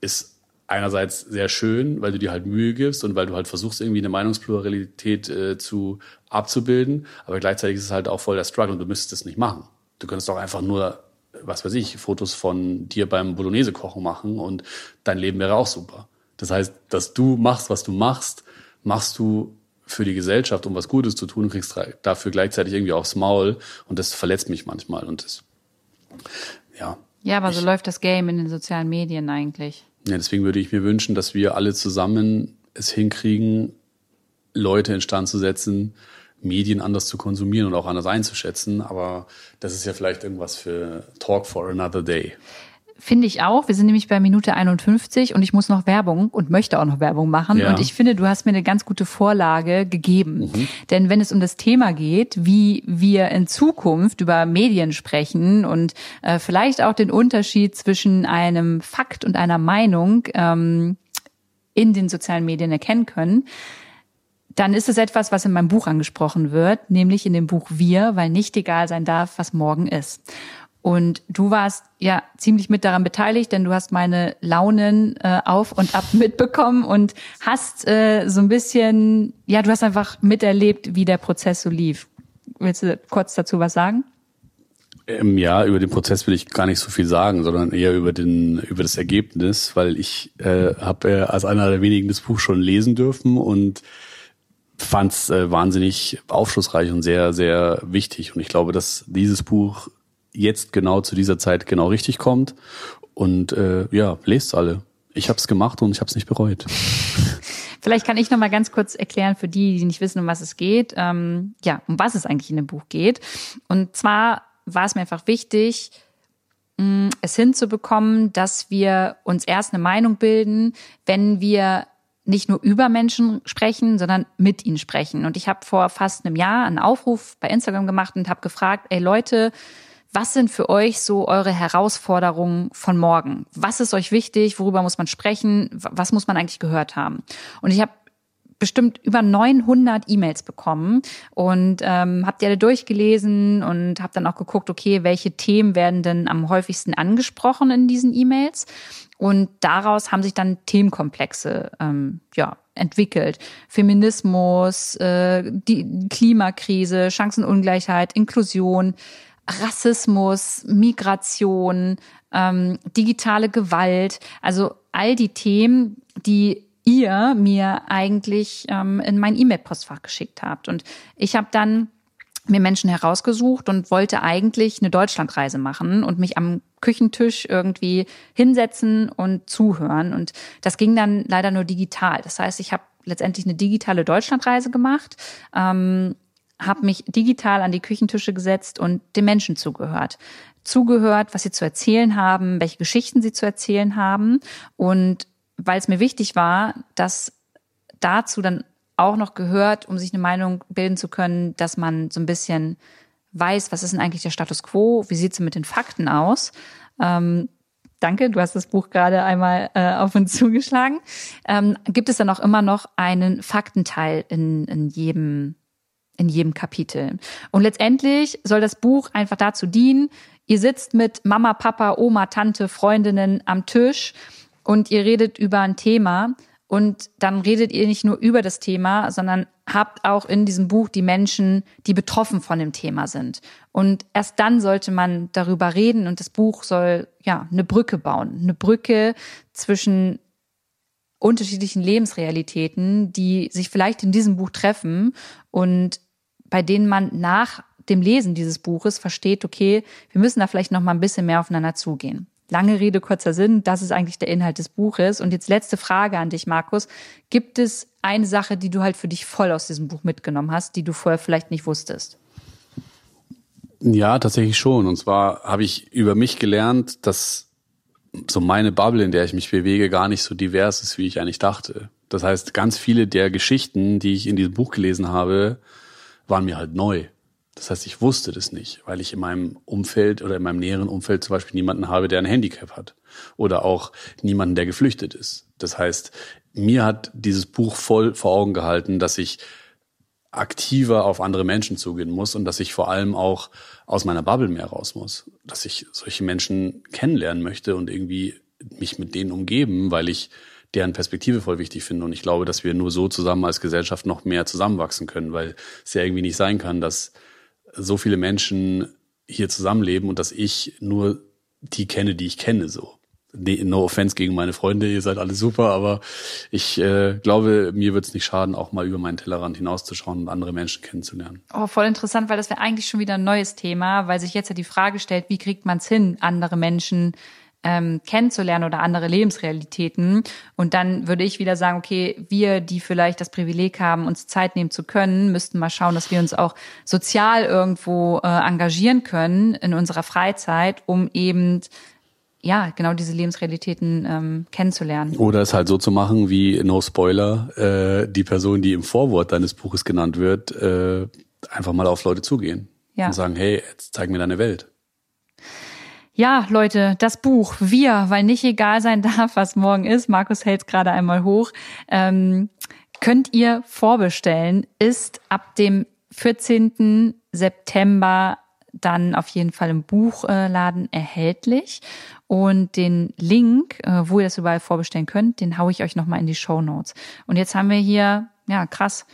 ist einerseits sehr schön, weil du dir halt Mühe gibst und weil du halt versuchst, irgendwie eine Meinungspluralität äh, zu abzubilden. Aber gleichzeitig ist es halt auch voll der Struggle und du müsstest es nicht machen. Du könntest doch einfach nur, was weiß ich, Fotos von dir beim Bolognese kochen machen und dein Leben wäre auch super. Das heißt, dass du machst, was du machst, machst du für die Gesellschaft, um was Gutes zu tun, kriegst dafür gleichzeitig irgendwie aufs Maul und das verletzt mich manchmal und das, ja. Ja, aber so läuft das Game in den sozialen Medien eigentlich. Ja, deswegen würde ich mir wünschen, dass wir alle zusammen es hinkriegen, Leute instand zu setzen, Medien anders zu konsumieren und auch anders einzuschätzen. Aber das ist ja vielleicht irgendwas für Talk for another day. Finde ich auch. Wir sind nämlich bei Minute 51 und ich muss noch Werbung und möchte auch noch Werbung machen. Ja. Und ich finde, du hast mir eine ganz gute Vorlage gegeben. Denn wenn es um das Thema geht, wie wir in Zukunft über Medien sprechen und äh, vielleicht auch den Unterschied zwischen einem Fakt und einer Meinung ähm, in den sozialen Medien erkennen können, dann ist es etwas, was in meinem Buch angesprochen wird, nämlich in dem Buch Wir, weil nicht egal sein darf, was morgen ist. Und du warst ja ziemlich mit daran beteiligt, denn du hast meine Launen äh, auf und ab mitbekommen und hast äh, so ein bisschen, ja, du hast einfach miterlebt, wie der Prozess so lief. Willst du kurz dazu was sagen? Ähm, ja, über den Prozess will ich gar nicht so viel sagen, sondern eher über den über das Ergebnis, weil ich äh, habe äh, als einer der wenigen das Buch schon lesen dürfen und fand es äh, wahnsinnig aufschlussreich und sehr sehr wichtig. Und ich glaube, dass dieses Buch jetzt genau zu dieser Zeit genau richtig kommt. Und äh, ja, lest alle. Ich habe es gemacht und ich habe es nicht bereut. Vielleicht kann ich noch mal ganz kurz erklären für die, die nicht wissen, um was es geht. Ähm, ja, um was es eigentlich in dem Buch geht. Und zwar war es mir einfach wichtig, mh, es hinzubekommen, dass wir uns erst eine Meinung bilden, wenn wir nicht nur über Menschen sprechen, sondern mit ihnen sprechen. Und ich habe vor fast einem Jahr einen Aufruf bei Instagram gemacht und habe gefragt, ey Leute, was sind für euch so eure Herausforderungen von morgen? Was ist euch wichtig? Worüber muss man sprechen? Was muss man eigentlich gehört haben? Und ich habe bestimmt über 900 E-Mails bekommen und ähm, habe die alle durchgelesen und habe dann auch geguckt, okay, welche Themen werden denn am häufigsten angesprochen in diesen E-Mails? Und daraus haben sich dann Themenkomplexe ähm, ja, entwickelt. Feminismus, äh, die Klimakrise, Chancenungleichheit, Inklusion, Rassismus, Migration, ähm, digitale Gewalt, also all die Themen, die ihr mir eigentlich ähm, in mein E-Mail-Postfach geschickt habt. Und ich habe dann mir Menschen herausgesucht und wollte eigentlich eine Deutschlandreise machen und mich am Küchentisch irgendwie hinsetzen und zuhören. Und das ging dann leider nur digital. Das heißt, ich habe letztendlich eine digitale Deutschlandreise gemacht, ähm, habe mich digital an die Küchentische gesetzt und den Menschen zugehört. Zugehört, was sie zu erzählen haben, welche Geschichten sie zu erzählen haben. Und weil es mir wichtig war, dass dazu dann auch noch gehört, um sich eine Meinung bilden zu können, dass man so ein bisschen weiß, was ist denn eigentlich der Status quo, wie sieht es mit den Fakten aus. Ähm, danke, du hast das Buch gerade einmal äh, auf uns zugeschlagen. Ähm, gibt es dann auch immer noch einen Faktenteil in, in jedem in jedem Kapitel. Und letztendlich soll das Buch einfach dazu dienen, Ihr sitzt mit Mama, Papa, Oma, Tante, Freundinnen am Tisch und ihr redet über ein Thema und dann redet ihr nicht nur über das Thema, sondern habt auch in diesem Buch die Menschen, die betroffen von dem Thema sind. Und erst dann sollte man darüber reden und das Buch soll ja eine Brücke bauen, eine Brücke zwischen unterschiedlichen Lebensrealitäten, die sich vielleicht in diesem Buch treffen und bei denen man nach dem Lesen dieses Buches versteht, okay, wir müssen da vielleicht noch mal ein bisschen mehr aufeinander zugehen. Lange Rede, kurzer Sinn, das ist eigentlich der Inhalt des Buches. Und jetzt letzte Frage an dich, Markus. Gibt es eine Sache, die du halt für dich voll aus diesem Buch mitgenommen hast, die du vorher vielleicht nicht wusstest? Ja, tatsächlich schon. Und zwar habe ich über mich gelernt, dass so meine Bubble, in der ich mich bewege, gar nicht so divers ist, wie ich eigentlich dachte. Das heißt, ganz viele der Geschichten, die ich in diesem Buch gelesen habe, waren mir halt neu. Das heißt, ich wusste das nicht, weil ich in meinem Umfeld oder in meinem näheren Umfeld zum Beispiel niemanden habe, der ein Handicap hat. Oder auch niemanden, der geflüchtet ist. Das heißt, mir hat dieses Buch voll vor Augen gehalten, dass ich aktiver auf andere Menschen zugehen muss und dass ich vor allem auch aus meiner Bubble mehr raus muss. Dass ich solche Menschen kennenlernen möchte und irgendwie mich mit denen umgeben, weil ich deren Perspektive voll wichtig finde. Und ich glaube, dass wir nur so zusammen als Gesellschaft noch mehr zusammenwachsen können, weil es ja irgendwie nicht sein kann, dass so viele Menschen hier zusammenleben und dass ich nur die kenne, die ich kenne, so. No offense gegen meine Freunde, ihr seid alle super, aber ich äh, glaube, mir wird es nicht schaden, auch mal über meinen Tellerrand hinauszuschauen und andere Menschen kennenzulernen. Oh, voll interessant, weil das wäre eigentlich schon wieder ein neues Thema, weil sich jetzt ja die Frage stellt, wie kriegt man es hin, andere Menschen ähm, kennenzulernen oder andere Lebensrealitäten. Und dann würde ich wieder sagen, okay, wir, die vielleicht das Privileg haben, uns Zeit nehmen zu können, müssten mal schauen, dass wir uns auch sozial irgendwo äh, engagieren können in unserer Freizeit, um eben ja, genau diese Lebensrealitäten ähm, kennenzulernen. Oder es halt so zu machen, wie No Spoiler, äh, die Person, die im Vorwort deines Buches genannt wird, äh, einfach mal auf Leute zugehen ja. und sagen, hey, jetzt zeig mir deine Welt. Ja, Leute, das Buch Wir, weil nicht egal sein darf, was morgen ist. Markus hält es gerade einmal hoch. Ähm, könnt ihr vorbestellen, ist ab dem 14. September dann auf jeden Fall im Buchladen erhältlich. Und den Link, äh, wo ihr das überall vorbestellen könnt, den haue ich euch nochmal in die Show Notes. Und jetzt haben wir hier, ja, krass,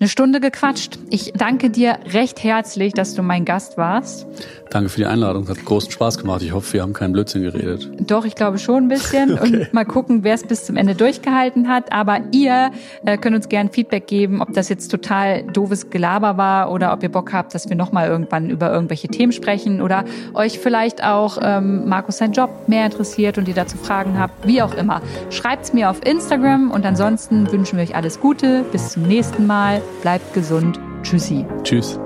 eine Stunde gequatscht. Ich danke dir recht herzlich, dass du mein Gast warst. Danke für die Einladung. Hat großen Spaß gemacht. Ich hoffe, wir haben keinen Blödsinn geredet. Doch, ich glaube schon ein bisschen. okay. Und mal gucken, wer es bis zum Ende durchgehalten hat. Aber ihr äh, könnt uns gerne Feedback geben, ob das jetzt total doofes Gelaber war oder ob ihr Bock habt, dass wir nochmal irgendwann über irgendwelche Themen sprechen oder euch vielleicht auch ähm, Markus sein Job mehr interessiert und ihr dazu Fragen habt. Wie auch immer. Schreibt's mir auf Instagram und ansonsten wünschen wir euch alles Gute. Bis zum nächsten Mal. Bleibt gesund. Tschüssi. Tschüss.